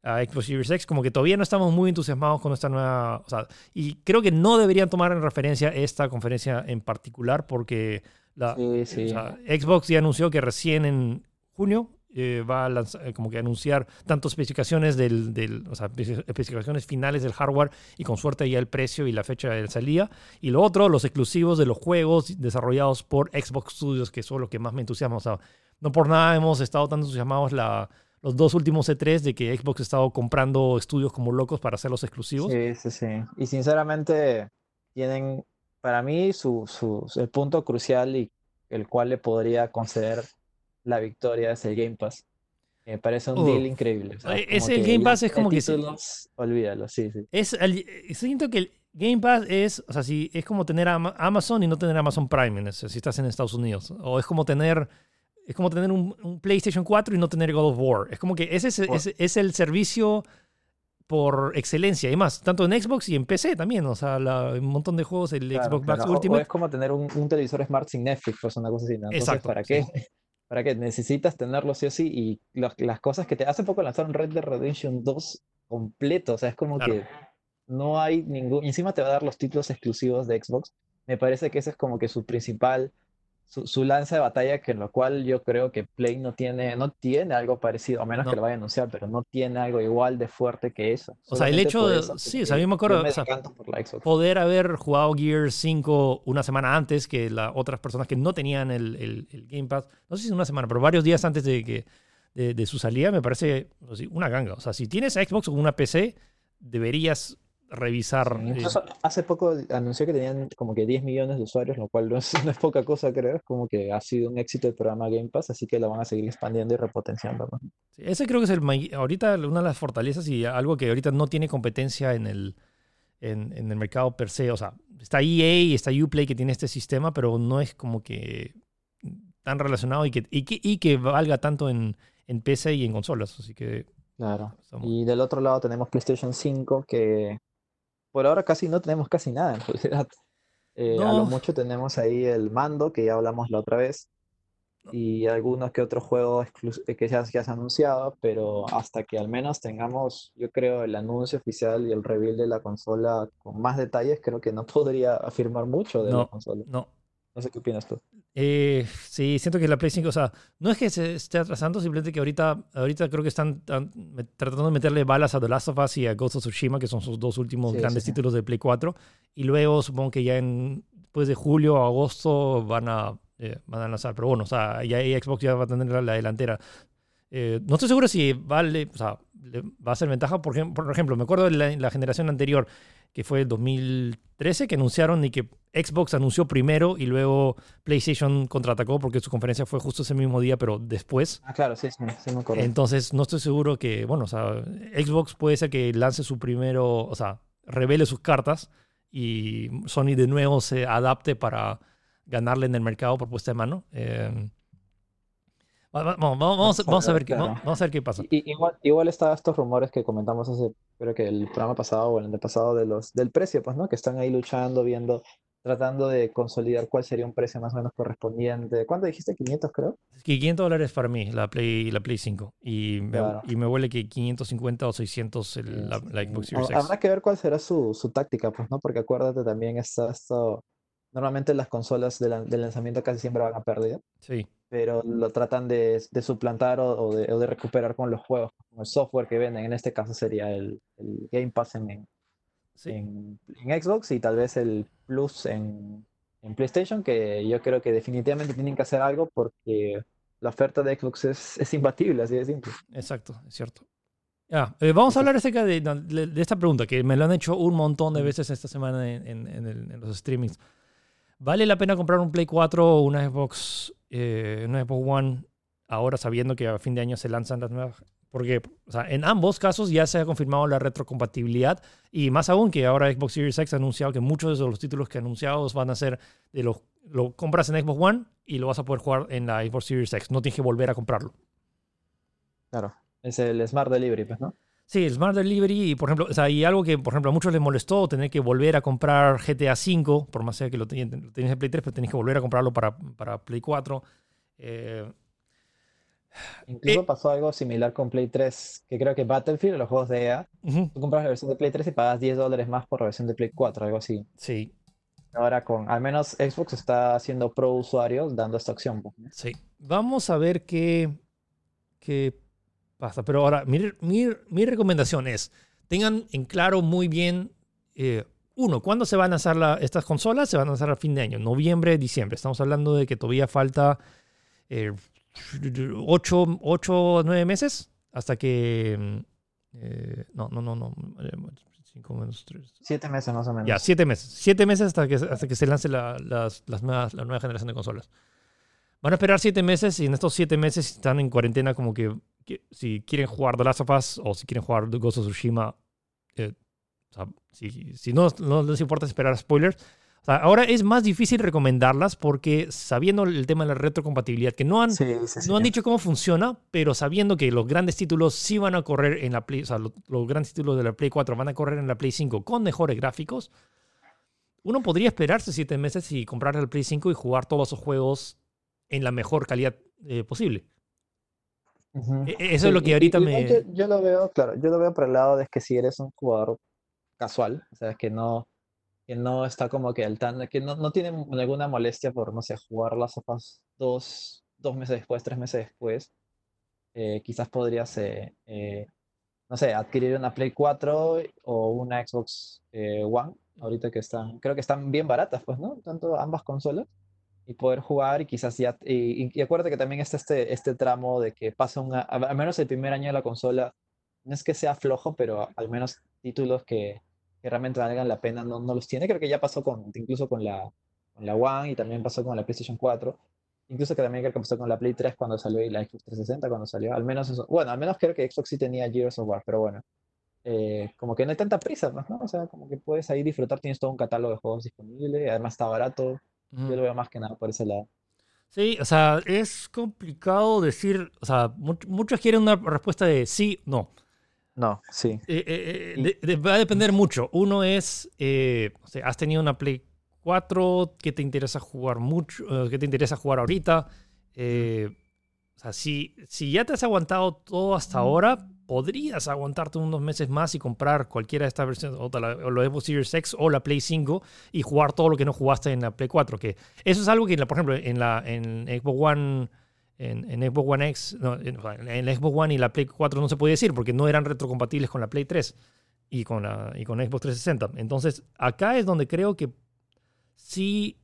a Xbox Series X, como que todavía no estamos muy entusiasmados con esta nueva, o sea, y creo que no deberían tomar en referencia esta conferencia en particular porque la, Sí, sí. o sea, Xbox ya anunció que recién en junio eh, va a lanzar, eh, como que anunciar tanto especificaciones del, del- o sea, espe- especificaciones finales del hardware y con suerte ya el precio y la fecha de salida. Y lo otro, los exclusivos de los juegos desarrollados por Xbox Studios, que son lo que más me entusiasma. O sea, no por nada hemos estado tan entusiasmados la, los dos últimos E3 de que Xbox ha estado comprando estudios como locos para hacer los exclusivos. Sí, sí, sí. Y sinceramente tienen, para mí, su, su, el punto crucial y el cual le podría conceder la victoria es el Game Pass. Me parece un Uh, deal increíble. o sea, eh, ese el Game Pass es como que títulos, olvídalo, sí, sí. Es el- eh, siento que el Game Pass es, o sea, si es como tener Ama- Amazon y no tener Amazon Prime si estás en Estados Unidos. O es como tener, es como tener un, un PlayStation 4 y no tener God of War. Es como que ese es, Wow. es- es el servicio por excelencia. Y más, tanto en Xbox y en PC también. O sea, la- un montón de juegos, el Claro, Xbox claro. Max O- o Ultimate. es como tener un, un televisor smart sin Netflix, pues una cosa así, ¿no? Entonces, Exacto, ¿para sí. qué? ¿Para qué? Necesitas tenerlo sí o sí. Y las, las cosas que te. Hace poco lanzaron Red Dead Redemption 2 completo. O sea, es como Claro. que no hay ningún. Encima te va a dar los títulos exclusivos de Xbox. Me parece que ese es como que su principal. Su, su lanza de batalla, que en lo cual yo creo que Play no tiene, no tiene algo parecido, a menos No. que lo vaya a anunciar, pero no tiene algo igual de fuerte que eso. O sea, el hecho de- eso, sí, o sea, yo me acuerdo, me o sea, poder haber jugado Gear 5 una semana antes que las otras personas que no tenían el, el- el Game Pass, no sé si una semana, pero varios días antes de, que, de, de su salida, me parece una ganga. O sea, si tienes Xbox o una PC, deberías revisar. Sí, eh, hace poco anunció que tenían como que 10 millones de usuarios, lo cual no es, no es poca cosa, creo. Es como que ha sido un éxito el programa Game Pass, así que lo van a seguir expandiendo y repotenciando. ¿no? Sí, ese creo que es el ahorita una de las fortalezas y algo que ahorita no tiene competencia en el, en, en el mercado per se. O sea, está EA y está Uplay que tiene este sistema, pero no es como que tan relacionado y que, y que, y que valga tanto en, en PC y en consolas. Así que Claro. estamos- Y del otro lado tenemos PlayStation 5, que por ahora casi no tenemos casi nada en realidad. Eh, a No. lo mucho tenemos ahí el mando, que ya hablamos la otra vez, y algunos que otros juegos exclus- que ya, ya se han anunciado, pero hasta que al menos tengamos, yo creo, el anuncio oficial y el reveal de la consola con más detalles, creo que no podría afirmar mucho de la No. consola. no. No sé qué opinas tú. Eh, sí, siento que la Play 5, o sea, no es que se esté atrasando, simplemente que ahorita, ahorita creo que están, tan- tratando de meterle balas a The Last of Us y a Ghost of Tsushima, que son sus dos últimos Sí, grandes sí. títulos de Play 4. Y luego supongo que ya en, después de julio o agosto van a, eh, van a lanzar. Pero bueno, o sea, ya Xbox ya va a tener la, la delantera. Eh, no estoy seguro si vale, o sea, le va a ser ventaja. Por ejemplo, por ejemplo me acuerdo de la, la generación anterior, que fue el 2013, que anunciaron y que Xbox anunció primero y luego PlayStation contraatacó porque su conferencia fue justo ese mismo día, pero después. Ah, claro, sí, sí, sí me acuerdo. Entonces, no estoy seguro que, bueno, o sea, Xbox puede ser que lance su primero, o sea, revele sus cartas y Sony de nuevo se adapte para ganarle en el mercado por puesta de mano. Eh, vamos, vamos, Vamos a ver, qué, claro. vamos a ver qué pasa. Y- igual, igual está estos rumores que comentamos hace, creo que el programa pasado o el antepasado de los, del precio, pues, ¿no? Que están ahí luchando, viendo, tratando de consolidar cuál sería un precio más o menos correspondiente. ¿Cuánto dijiste? 500, creo. Es que 500 dólares para mí, la Play, la Play 5. Y me, Claro. y me huele que 550 o 600 el- la, la Xbox Series Hab- X. Habrá que ver cuál será su, su táctica, pues, ¿no? Porque acuérdate también está esto. Normalmente las consolas de, la- de lanzamiento casi siempre van a pérdida, Sí, pero lo tratan de, de suplantar o, o de, o de recuperar con los juegos, con el software que venden. En este caso sería el, el Game Pass en, en- sí. en, en Xbox y tal vez el Plus en, en PlayStation, que yo creo que definitivamente tienen que hacer algo porque la oferta de Xbox es, es imbatible, así de simple. Exacto, es cierto. Ya, eh, vamos a hablar acerca de, de- esta pregunta que me lo han hecho un montón de veces esta semana en, en- en el- en los streamings. ¿Vale la pena comprar un Play 4 o una Xbox, eh, una Xbox One ahora sabiendo que a fin de año se lanzan las nuevas? Porque o sea, en ambos casos ya se ha confirmado la retrocompatibilidad y más aún que ahora Xbox Series X ha anunciado que muchos de los títulos que anunciados van a ser de los lo compras en Xbox One y lo vas a poder jugar en la Xbox Series X. No tienes que volver a comprarlo. Claro, es el Smart Delivery, pues, ¿no? Sí, el Smart Delivery, y por ejemplo, o sea, y algo que, por ejemplo, a muchos les molestó tener que volver a comprar GTA V, por más sea que lo tenías en Play 3, pero tenías que volver a comprarlo para, para Play 4. Eh, Incluso Eh. pasó algo similar con Play 3, que creo que Battlefield, los juegos de EA, tú compras la versión de Play 3 y pagas 10 dólares más por la versión de Play 4, algo así. sí, Ahora con, al menos Xbox está haciendo pro usuarios dando esta opción. pues, sí. Vamos a ver qué, qué pasa. Pero ahora, mi, mi, mi recomendación es, tengan en claro muy bien, eh, uno, ¿cuándo se van a lanzar la- estas consolas? Se van a lanzar a fin de año, noviembre, diciembre. Estamos hablando de que todavía falta eh, ocho, ocho, nueve meses hasta que... mm, eh, no, no, no, no. eh, cinco menos tres. Siete meses más o menos. Ya, siete meses. Siete meses hasta que, hasta que se lance la, las, las nuevas, la nueva generación de consolas. Van a esperar siete meses y en estos siete meses están en cuarentena como que, que si quieren jugar The Last of Us o si quieren jugar Ghost of Tsushima, eh, o sea, si, si no, no les importa esperar spoilers. O sea, ahora es más difícil recomendarlas porque sabiendo el tema de la retrocompatibilidad, que no han, sí, sí. no han dicho cómo funciona, pero sabiendo que los grandes títulos sí van a correr en la Play, o sea, los, los grandes títulos de la Play 4 van a correr en la Play 5 con mejores gráficos, uno podría esperarse siete meses y comprar el Play 5 y jugar todos esos juegos en la mejor calidad eh, posible. E- e- Eso Sí, es lo que ahorita y- me... Yo, yo lo veo, claro, yo lo veo por el lado de que si eres un jugador casual, o sea, que no, que no está como que al tan, que no, no tiene ninguna molestia por, no sé, jugar las sofás dos, dos meses después, tres meses después, eh, quizás podrías, eh, eh, no sé, adquirir una Play 4 o una Xbox eh, One, ahorita que están, creo que están bien baratas, pues, ¿no? Tanto ambas consolas, y poder jugar y quizás ya, y, y- acuérdate que también está este, este tramo de que pasa una, a- al menos el primer año de la consola, no es que sea flojo, pero al menos títulos que, que realmente valgan la pena no, no los tiene. Creo que ya pasó con, incluso con la, con la One y también pasó con la PlayStation 4. Incluso que también creo que pasó con la Play 3 cuando salió y la Xbox 360 cuando salió. Al menos eso. Bueno, al menos creo que Xbox sí tenía Gears of War, pero bueno. eh, como que no hay tanta prisa, pues, ¿no? O sea, como que puedes ahí disfrutar, tienes todo un catálogo de juegos disponible, además está barato. Yo lo veo más que nada por ese lado. Sí, o sea, es complicado decir, o sea, mu- muchos quieren una respuesta de sí, no. No, sí. Eh, eh, eh, Y- de- de- va a depender mucho. Uno es, eh, o sea, has tenido una Play 4, ¿qué te interesa jugar mucho? ¿Qué te interesa jugar ahorita? O sea, si, si ya te has aguantado todo hasta ahora, podrías aguantarte unos meses más y comprar cualquiera de estas versiones, o la, o Xbox Series X o la Play 5 y jugar todo lo que no jugaste en la Play 4. Que eso es algo que, por ejemplo, en la en Xbox One, en, Xbox One X, en, en Xbox One y la Play 4 no se podía decir porque no eran retrocompatibles con la Play 3 y con la y con Xbox 360. Entonces, acá es donde creo que sí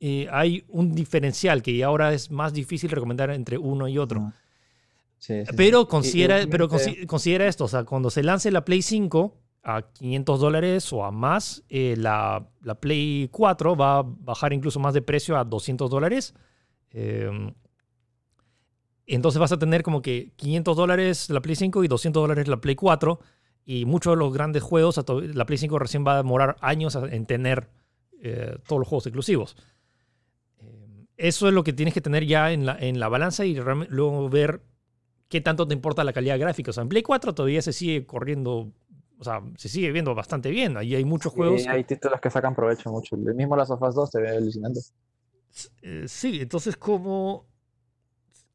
eh, hay un diferencial que ahora es más difícil recomendar entre uno y otro. Sí, sí. Pero considera, pero consi- considera esto, o sea, cuando se lance la Play 5 a 500 dólares o a más, eh, la, la Play 4 va a bajar incluso más de precio a 200 dólares. Eh, entonces vas a tener como que 500 dólares la Play 5 y 200 dólares la Play 4. Y muchos de los grandes juegos, la Play 5 recién va a demorar años en tener eh, todos los juegos exclusivos. Eh, eso es lo que tienes que tener ya en la, en la balanza y luego ver qué tanto te importa la calidad gráfica. O sea, en Play 4 todavía se sigue corriendo, o sea, se sigue viendo bastante bien. Ahí hay muchos juegos. Sí, hay títulos que sacan provecho mucho. El mismo Last of Us 2 se ve alucinante. Eh, sí, entonces como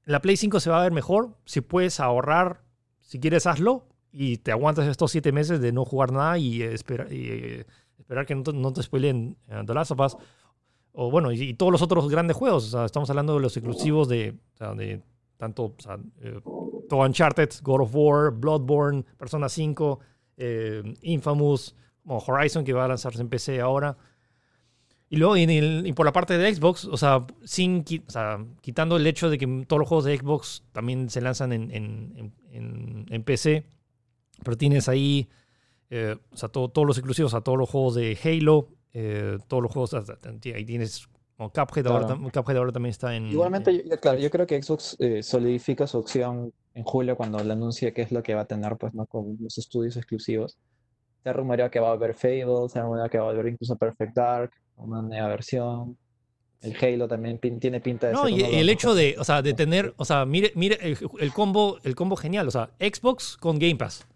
la Play 5 se va a ver mejor, si puedes ahorrar, si quieres hazlo y te aguantas estos siete meses de no jugar nada y, espera- y, eh, esperar que no te, no te spoilen eh, The Last of Us. O bueno, y, y todos los otros grandes juegos. O sea, estamos hablando de los exclusivos de, o sea, de tanto o sea, eh, todo Uncharted, God of War, Bloodborne, Persona 5, eh, Infamous, como Horizon que va a lanzarse en PC ahora. Y luego, en el- y por la parte de Xbox, o sea, sin, quitando el hecho de que todos los juegos de Xbox también se lanzan en, en- en- PC, pero tienes ahí, eh, o sea, todo- todos los exclusivos, sea, todos los juegos de Halo, eh, todos los juegos, ahí tienes, como Cuphead, ahora, Claro. tam- Cuphead ahora también está en... Igualmente, en- yo- claro, yo creo que Xbox eh, solidifica su opción en julio cuando le anuncie qué es lo que va a tener, pues, ¿no? Con los estudios exclusivos. Se ha rumoreado que va a haber Fable, se ha rumoreado que va a haber incluso Perfect Dark, una nueva versión. El Halo también pin- tiene pinta de No, ser y el hecho de, o sea, de tener, o sea, mire, mire el, el combo, el combo genial, o sea, Xbox con Game Pass.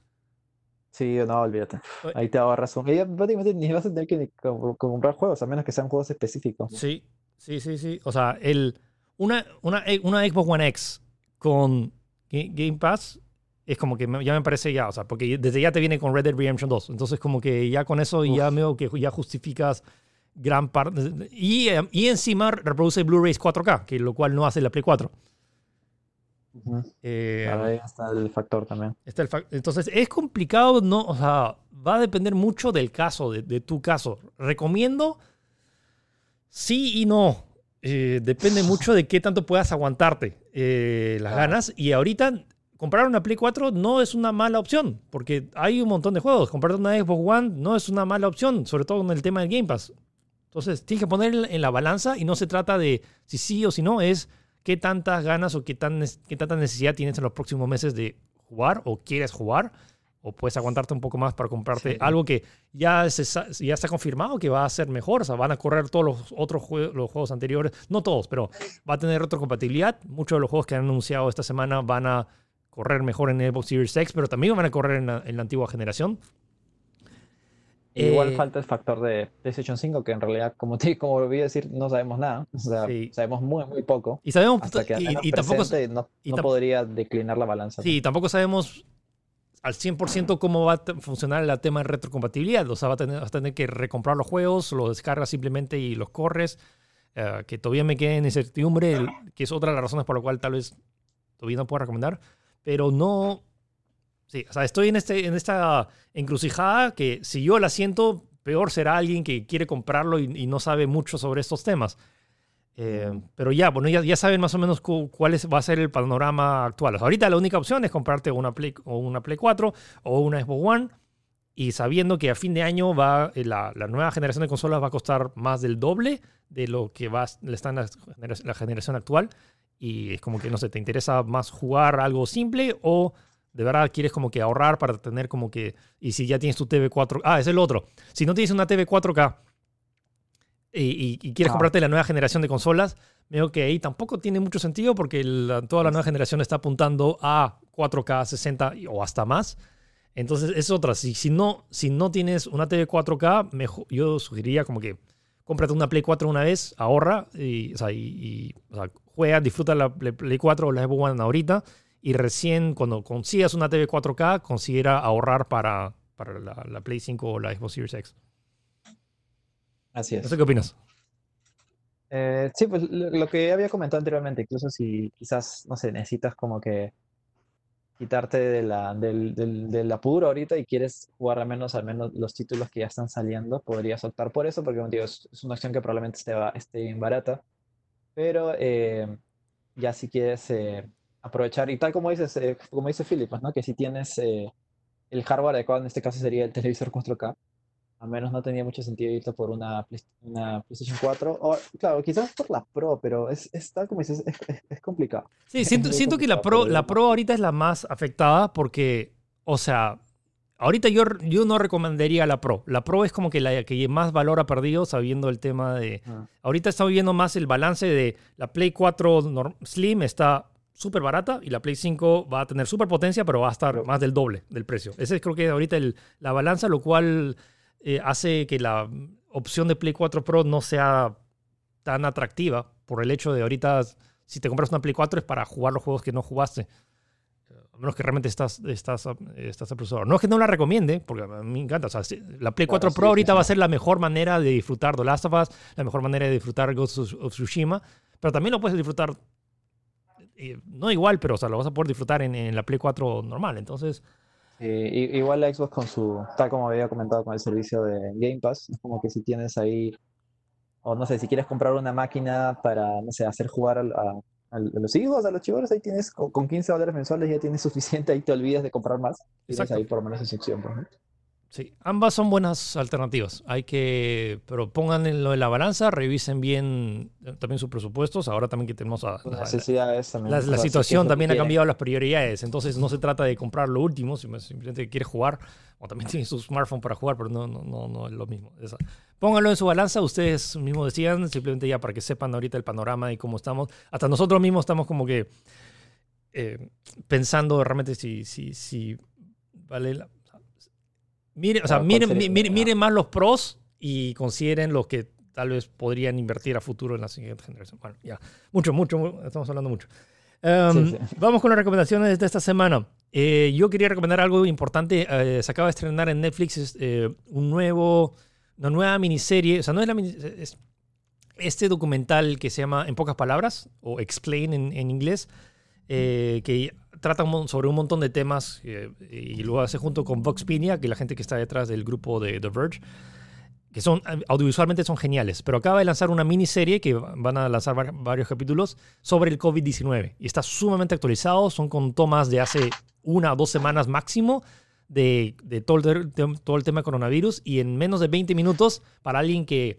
Sí, no, olvídate. Ahí te ahorras un... Y ya prácticamente ni vas a tener que ni co- comprar juegos, a menos que sean juegos específicos. Sí, sí, sí, sí. O sea, el, una, una, una Xbox One X con Ga- Game Pass es como que ya me parece ya, o sea, porque desde ya te viene con Red Dead Redemption 2. Entonces, como que ya con eso ya Uf. veo que ya justificas gran parte. Y, eh, y encima reproduce Blu-rays 4K, que lo cual no hace la Play 4. Eh, Claro, ahí está el factor también. Está el fac- Entonces, es complicado, ¿no? O sea, va a depender mucho del caso, de, de tu caso. Recomiendo sí y no. Eh, depende mucho de qué tanto puedas aguantarte eh, las Claro. ganas. Y ahorita, comprar una Play 4 no es una mala opción, porque hay un montón de juegos. Comprar una Xbox One no es una mala opción, sobre todo con el tema del Game Pass. Entonces, tienes que poner en- en la balanza y no se trata de si sí o si no, es qué tantas ganas o qué, tan, qué tanta necesidad tienes en los próximos meses de jugar o quieres jugar o puedes aguantarte un poco más para comprarte Sí. algo que ya, se ya está confirmado que va a ser mejor, o sea, van a correr todos los otros jue- los juegos anteriores, no todos, pero va a tener retrocompatibilidad. Muchos de los juegos que han anunciado esta semana van a correr mejor en Xbox Series X, pero también van a correr en la, en la antigua generación. Igual Eh, falta el factor de PlayStation 5, que en realidad, como te como volví a decir, no sabemos nada. O sea, Sí. sabemos muy, muy poco. Y sabemos, Hasta que y, y tampoco, no, y no podría declinar la balanza. sí, tampoco sabemos al 100% cómo va a funcionar el tema de retrocompatibilidad. O sea, va a tener, vas a tener que recomprar los juegos, los descargas simplemente y los corres. eh, que todavía me queda en incertidumbre, el- que es otra de las razones por la cual tal vez todavía no puedo recomendar. Pero no. Sí, o sea, estoy en, este, en esta encrucijada que si yo la siento, peor será alguien que quiere comprarlo y, y no sabe mucho sobre estos temas. Eh, pero ya, bueno, ya, ya saben más o menos cu- cuál es- va a ser el panorama actual. O sea, ahorita la única opción es comprarte una Play, o una Play 4 o una Xbox One y sabiendo que a fin de año va, eh, la, la nueva generación de consolas va a costar más del doble de lo que va, le está en la, la generación actual. Y es como que, no sé, ¿te interesa más jugar algo simple o de verdad quieres como que ahorrar para tener como que... Y si ya tienes tu TV 4... Ah, es el otro. Si no tienes una TV 4K y, y- y quieres Ah. comprarte la nueva generación de consolas, veo que ahí tampoco tiene mucho sentido porque la- toda la nueva generación está apuntando a 4K, 60 y- o hasta más. Entonces es otra. Si, si, no, si no tienes una TV 4K, mejo- yo sugeriría como que cómprate una Play 4 una vez, ahorra y, o sea, y- y, o sea, juega, disfruta la Play Play 4 o la Xbox One ahorita y recién cuando consigas una TV 4K, considera ahorrar para, para la, la Play 5 o la Xbox Series X. Así No es. sé qué opinas. Eh, sí, pues lo, lo que había comentado anteriormente, incluso si quizás, no sé, necesitas como que quitarte de la, del, del, del apuro ahorita y quieres jugar al menos, al menos los títulos que ya están saliendo, podrías optar por eso, porque digo, es, es una opción que probablemente esté, esté bien barata, pero eh, ya si quieres eh, aprovechar, y tal como dices, eh, como dice Philip, pues, ¿no? Que si tienes eh, el hardware adecuado, en este caso sería el televisor 4K, al menos no tenía mucho sentido irte por una, una PlayStation 4. O, claro, quizás por la Pro, pero es, es tal como dices, es, es- es complicado. Sí, siento, siento que la Pro, la Pro ahorita es la más afectada porque, o sea, ahorita yo, yo no recomendaría la Pro. La Pro es como que la que más valor ha perdido sabiendo el tema de... Ah, Ahorita estamos viendo más el balance de la Play 4 norm- Slim está súper barata y la Play 5 va a tener súper potencia, pero va a estar más del doble del precio. Ese es creo que ahorita el- la balanza, lo cual eh, hace que la opción de Play 4 Pro no sea tan atractiva por el hecho de ahorita, si te compras una Play 4 es para jugar los juegos que no jugaste. A menos que realmente estás, estás, estás apresurado. No es que no la recomiende, porque a mí me encanta. O sea, si- la Play Claro, 4 sí, Pro sí, ahorita sí. va a ser la mejor manera de disfrutar The Last of Us, la mejor manera de disfrutar Ghost of Tsushima, pero también lo puedes disfrutar, eh, no igual, pero o sea, lo vas a poder disfrutar en, en la Play 4 normal. Entonces, igual la Xbox con su, tal como había comentado con el servicio de Game Pass, es como que si tienes ahí, o no sé, si quieres comprar una máquina para, no sé, hacer jugar a, a los hijos, a los chivos, ahí tienes, con, con 15 dólares mensuales ya tienes suficiente, ahí te olvidas de comprar más. Tienes Exacto. ahí por lo menos esa opción, pues, ¿no? Sí, ambas son buenas alternativas. Hay que, pero pongan en lo de la balanza, revisen bien eh, también sus presupuestos. Ahora también que tenemos a, la, necesidades también. la- situación también ha cambiado las prioridades. Entonces no se trata de comprar lo último, simplemente quieres jugar o también tienes su smartphone para jugar, pero no, no, no, no es lo mismo. Esa- Pónganlo en su balanza, ustedes mismos decían, simplemente ya para que sepan ahorita el panorama y cómo estamos. Hasta nosotros mismos estamos como que eh, pensando realmente si, si, si vale la... Miren, o sea, ¿cuál miren, sería? mi- miren, miren más los pros y consideren los que tal vez podrían invertir a futuro en la siguiente generación. Bueno, ya, mucho, mucho, mu- estamos hablando mucho. Um, Sí, sí. Vamos con las recomendaciones de esta semana. Eh, yo quería recomendar algo importante. Eh, se acaba de estrenar en Netflix eh, un nuevo, una nueva miniserie. O sea, no es la mini- es este documental que se llama En pocas palabras, o Explain en, en inglés, eh, que trata sobre un montón de temas eh, y lo hace junto con Vox Pinia, que es la gente que está detrás del grupo de The Verge, que son audiovisualmente son geniales. Pero acaba de lanzar una miniserie que van a lanzar var- varios capítulos sobre el COVID-19 y está sumamente actualizado. Son con tomas de hace una o dos semanas máximo de, todo, el, de todo el tema coronavirus y en menos de 20 minutos para alguien que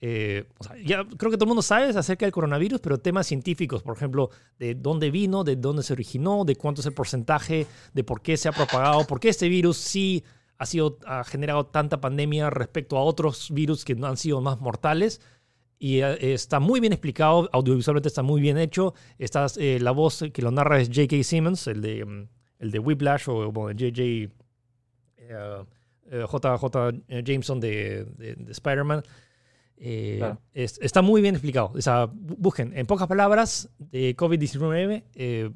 eh, o sea, ya creo que todo el mundo sabe acerca del coronavirus, pero temas científicos, por ejemplo, de dónde vino, de dónde se originó, de cuánto es el porcentaje, de por qué se ha propagado, por qué este virus sí ha, sido, ha generado tanta pandemia respecto a otros virus que no han sido más mortales. Y eh, está muy bien explicado, audiovisualmente está muy bien hecho. Está, eh, la voz que lo narra es J.K. Simmons, el de, mm, el de Whiplash o bueno, J.J. eh, JJ Jameson de, de, de Spider-Man. Eh, Claro. es- está muy bien explicado. O sea, bu- busquen, en pocas palabras, de COVID-19. eh,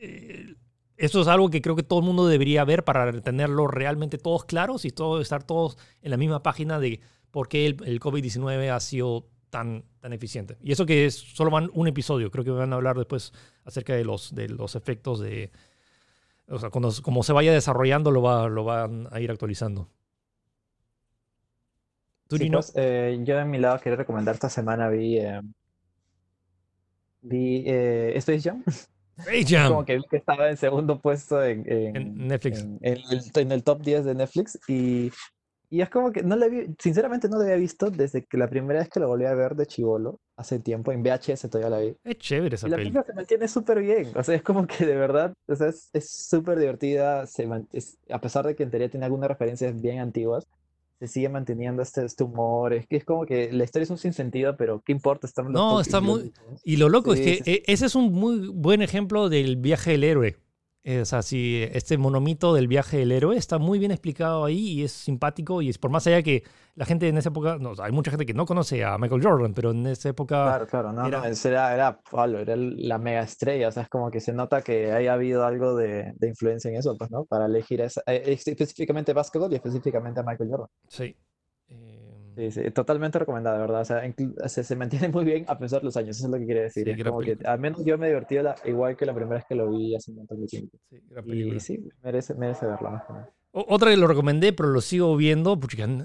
eh, eso es algo que creo que todo el mundo debería ver para tenerlo realmente todos claros y todo, estar todos en la misma página de por qué el, el COVID-19 ha sido tan, tan eficiente. Y eso que es, solo van un episodio. Creo que van a hablar después acerca de los, de los efectos de... O sea, cuando, como se vaya desarrollando, lo, va, lo van a ir actualizando. ¿Tú, Sí, pues, eh, yo de mi lado quería recomendar esta semana vi, eh, vi eh, Space Jam. Space Jam. Como que vi que estaba en segundo puesto en, en- En Netflix. en- en el, en el top 10 de Netflix y, y es como que no le vi, sinceramente no lo había visto desde que la primera vez que lo volví a ver de chivolo, hace tiempo, en VHS todavía la vi. Es chévere esa Y la película se mantiene súper bien, o sea, es como que de verdad, o sea, es súper divertida, se es- a pesar de que en teoría tiene algunas referencias bien antiguas, se sigue manteniendo este, este humor, es que es como que la historia es un sinsentido, pero ¿qué importa? Están los No, está muy-. Y lo loco Sí, es que sí, eh, ese es un muy buen ejemplo del viaje del héroe. Eh, o sea, si este monomito del viaje del héroe está muy bien explicado ahí y es simpático y es por más allá que la gente en esa época, no, hay mucha gente que no conoce a Michael Jordan, pero en esa época Claro, claro, no, era- no, era, era, Pablo, era la mega estrella, o sea, es como que se nota que haya habido algo de, de influencia en eso, pues, ¿no? Para elegir esa, eh, específicamente básquetbol y específicamente a Michael Jordan. sí. Eh, Sí, sí, totalmente recomendada, ¿verdad? O sea, se, se mantiene muy bien a pesar de los años, eso es lo que quiere decir. Sí, es gran como que, al menos yo me divertí la- igual que la primera vez que lo vi hace un montón de tiempo. sí. Y sí, merece, merece verla más que nada. Otra que lo recomendé, pero lo sigo viendo,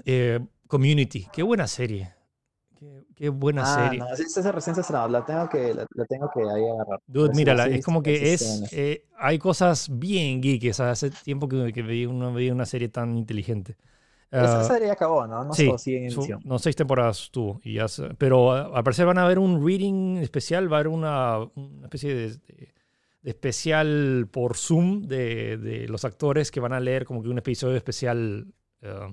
eh, Community. Qué buena serie. Qué, qué buena Ah, serie. no, esa recién se estrenó, la tengo que, la, la tengo que ahí agarrar. Dude, mírala, es como que es. eh, hay cosas bien geek. O sea, hace tiempo que, que veía veía una serie tan inteligente. Esa Ah, serie ya acabó, ¿no? No sí, su- no, seis temporadas tuvo. Y ya pero ah, al parecer van a haber un reading especial, va a haber una, una especie de, de- de especial por Zoom de, de los actores que van a leer como que un episodio especial ah,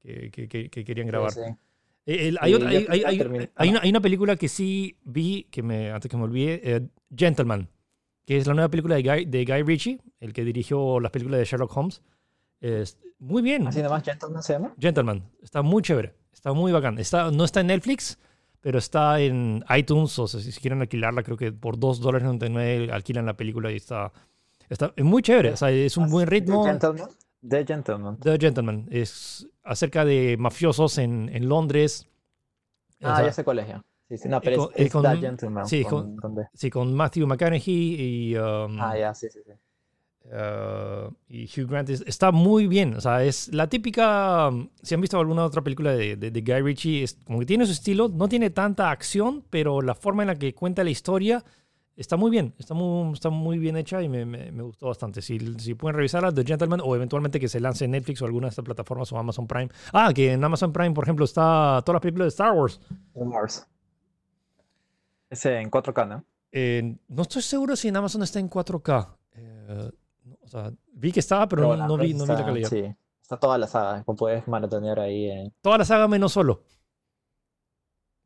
que, que- que- que querían grabar. Sí, sí. Eh, el- hay, otra- hay- hay- una, hay una película que sí vi, que me, antes que me olvide, eh, Gentleman, que es la nueva película de Guy, de Guy Ritchie, el que dirigió las películas de Sherlock Holmes. Es muy bien. Así nomás, Gentleman se llama. Gentleman. Está muy chévere. Está muy bacán. Está, no está en Netflix, pero está en iTunes. O sea, si quieren alquilarla, creo que por 2 dólares 99 alquilan la película y está, está es muy chévere. O sea, es un buen ritmo. The Gentleman. The Gentleman. The Gentleman. Es acerca de mafiosos en, en Londres. O Ah, sea, ya sé colegio. Sí, sí, no, eh, pero con- es, eh, es con- The Gentleman. sí, con, con. Sí, con Matthew McConaughey y, um, Ah, ya, sí, sí, sí. Uh, y Hugh Grant. Es- está muy bien. O sea, es la típica. um, Si han visto alguna otra película de, de- de Guy Ritchie, es como que tiene su estilo. No tiene tanta acción, pero la forma en la que cuenta la historia está muy bien. Está muy, está muy bien hecha y me, me- me gustó bastante. Si, si pueden revisarla, The Gentleman, o eventualmente que se lance en Netflix o alguna de estas plataformas o Amazon Prime. Ah, que en Amazon Prime, por ejemplo, está todas las películas de Star Wars. The Mars. Ese en 4K, ¿no? Eh, no estoy seguro si en Amazon está en 4K. Eh, no, o sea, vi que estaba, pero Pero no, vi, no vi la calidad. Sí, está toda la saga, como puedes maratonear ahí. en- Toda la saga menos solo.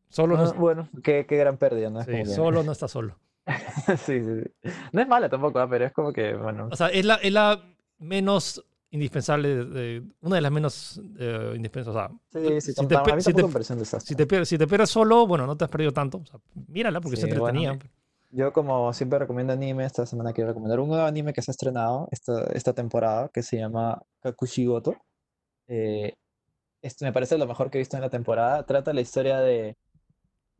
Solo, Bueno, no, bueno, qué, qué gran pérdida, ¿no? Es sí, solo no está solo. sí, sí, sí. No es mala tampoco, ah, pero es como que, bueno. O sea, es la, es la menos indispensable, de- de- una de las menos eh, indispensables. O sea, Sí, sí, si te si te- si te, pierdes, si te pierdes solo, bueno, no te has perdido tanto. O sea, mírala porque Sí, se bueno, entretenía. Yo como siempre recomiendo anime, esta semana quiero recomendar un nuevo anime que se ha estrenado esta, esta temporada que se llama Kakushigoto. Eh, esto me parece lo mejor que he visto en la temporada. Trata la historia de,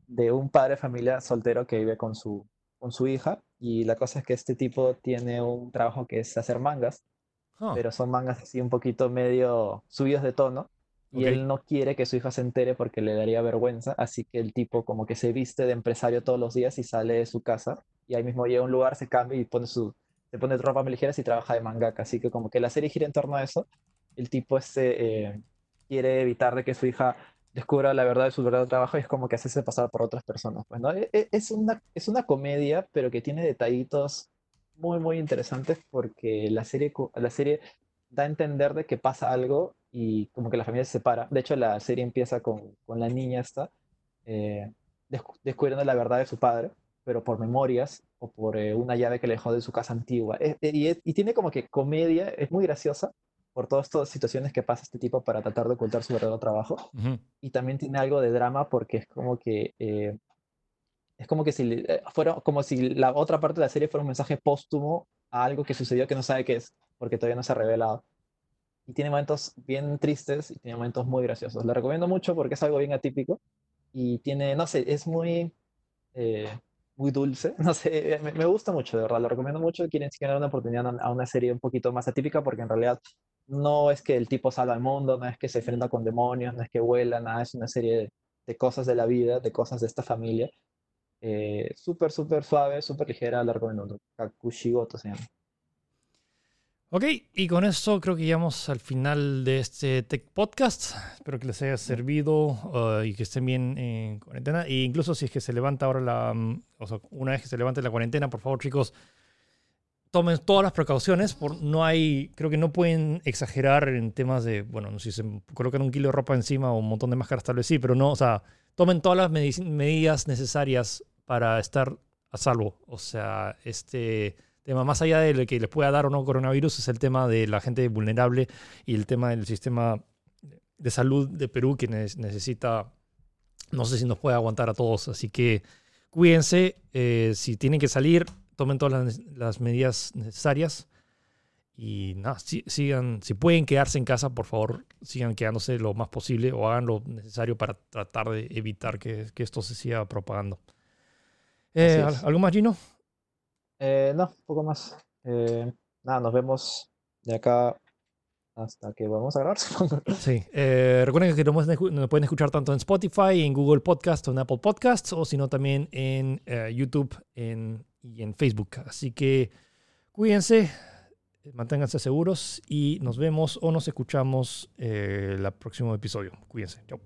de un padre de familia soltero que vive con su, con su hija y la cosa es que este tipo tiene un trabajo que es hacer mangas, Ah, pero son mangas así un poquito medio subidos de tono y él no quiere que su hija se entere porque le daría vergüenza, así que el tipo como que se viste de empresario todos los días y sale de su casa y ahí mismo llega a un lugar, se cambia y pone su, se pone ropa ligeras y trabaja de mangaka, así que como que la serie gira en torno a eso, el tipo este eh, quiere evitar de que su hija descubra la verdad de su verdadero trabajo y es como que hacerse pasar por otras personas, pues, ¿no? E- e- Es una, es una comedia, pero que tiene detallitos muy, muy interesantes porque la serie, la serie da a entender de que pasa algo y como que la familia se separa. De hecho, la serie empieza con, con la niña esta eh, descu- descubriendo la verdad de su padre, pero por memorias o por eh, una llave que le dejó de su casa antigua. Es- y, es- y tiene como que comedia, es muy graciosa, por todas estas situaciones que pasa este tipo para tratar de ocultar su verdadero trabajo. Y también tiene algo de drama porque es como que eh, es como que si eh, fuera como si la otra parte de la serie fuera un mensaje póstumo a algo que sucedió que no sabe qué es, porque todavía no se ha revelado. Y tiene momentos bien tristes y tiene momentos muy graciosos. Lo recomiendo mucho porque es algo bien atípico y tiene, no sé, es muy eh, muy dulce. No sé, me, me gusta mucho, de verdad. Lo recomiendo mucho. Quieren si dar una oportunidad a, una serie un poquito más atípica porque en realidad no es que el tipo salva al mundo, no es que se enfrenta con demonios, no es que vuela, nada. Es una serie de, de cosas de la vida, de cosas de esta familia. Eh, súper, súper suave, súper ligera. La recomiendo. Kakushigoto se llama. Ok, y con esto creo que llegamos al final de este Tech Podcast. Espero que les haya servido uh, y que estén bien en cuarentena. E incluso si es que se levanta ahora la. mm, O sea, una vez que se levante la cuarentena, por favor, chicos, tomen todas las precauciones. Por, no hay. Creo que no pueden exagerar en temas de. Bueno, si se colocan un kilo de ropa encima o un montón de máscaras, tal vez sí, pero no. O sea, tomen todas las medidas necesarias para estar a salvo. O sea, este tema, más allá de lo que les pueda dar o no coronavirus, es el tema de la gente vulnerable y el tema del sistema de salud de Perú que ne- necesita, no sé si nos puede aguantar a todos. Así que cuídense, eh, si tienen que salir, tomen todas las, las medidas necesarias. Y nada, si- sigan, si pueden quedarse en casa, por favor, sigan quedándose lo más posible o hagan lo necesario para tratar de evitar que, que esto se siga propagando. Eh. ¿Algo más, Gino? Eh, no, poco más. Eh, nada, nos vemos de acá hasta que vamos a grabar. Sí. Eh, recuerden que nos pueden, escuchar tanto en Spotify, en Google Podcast o en Apple Podcasts, o si no también en eh, YouTube en, y en Facebook. Así que cuídense, manténganse seguros y nos vemos o nos escuchamos eh, el próximo episodio. Cuídense. Chao.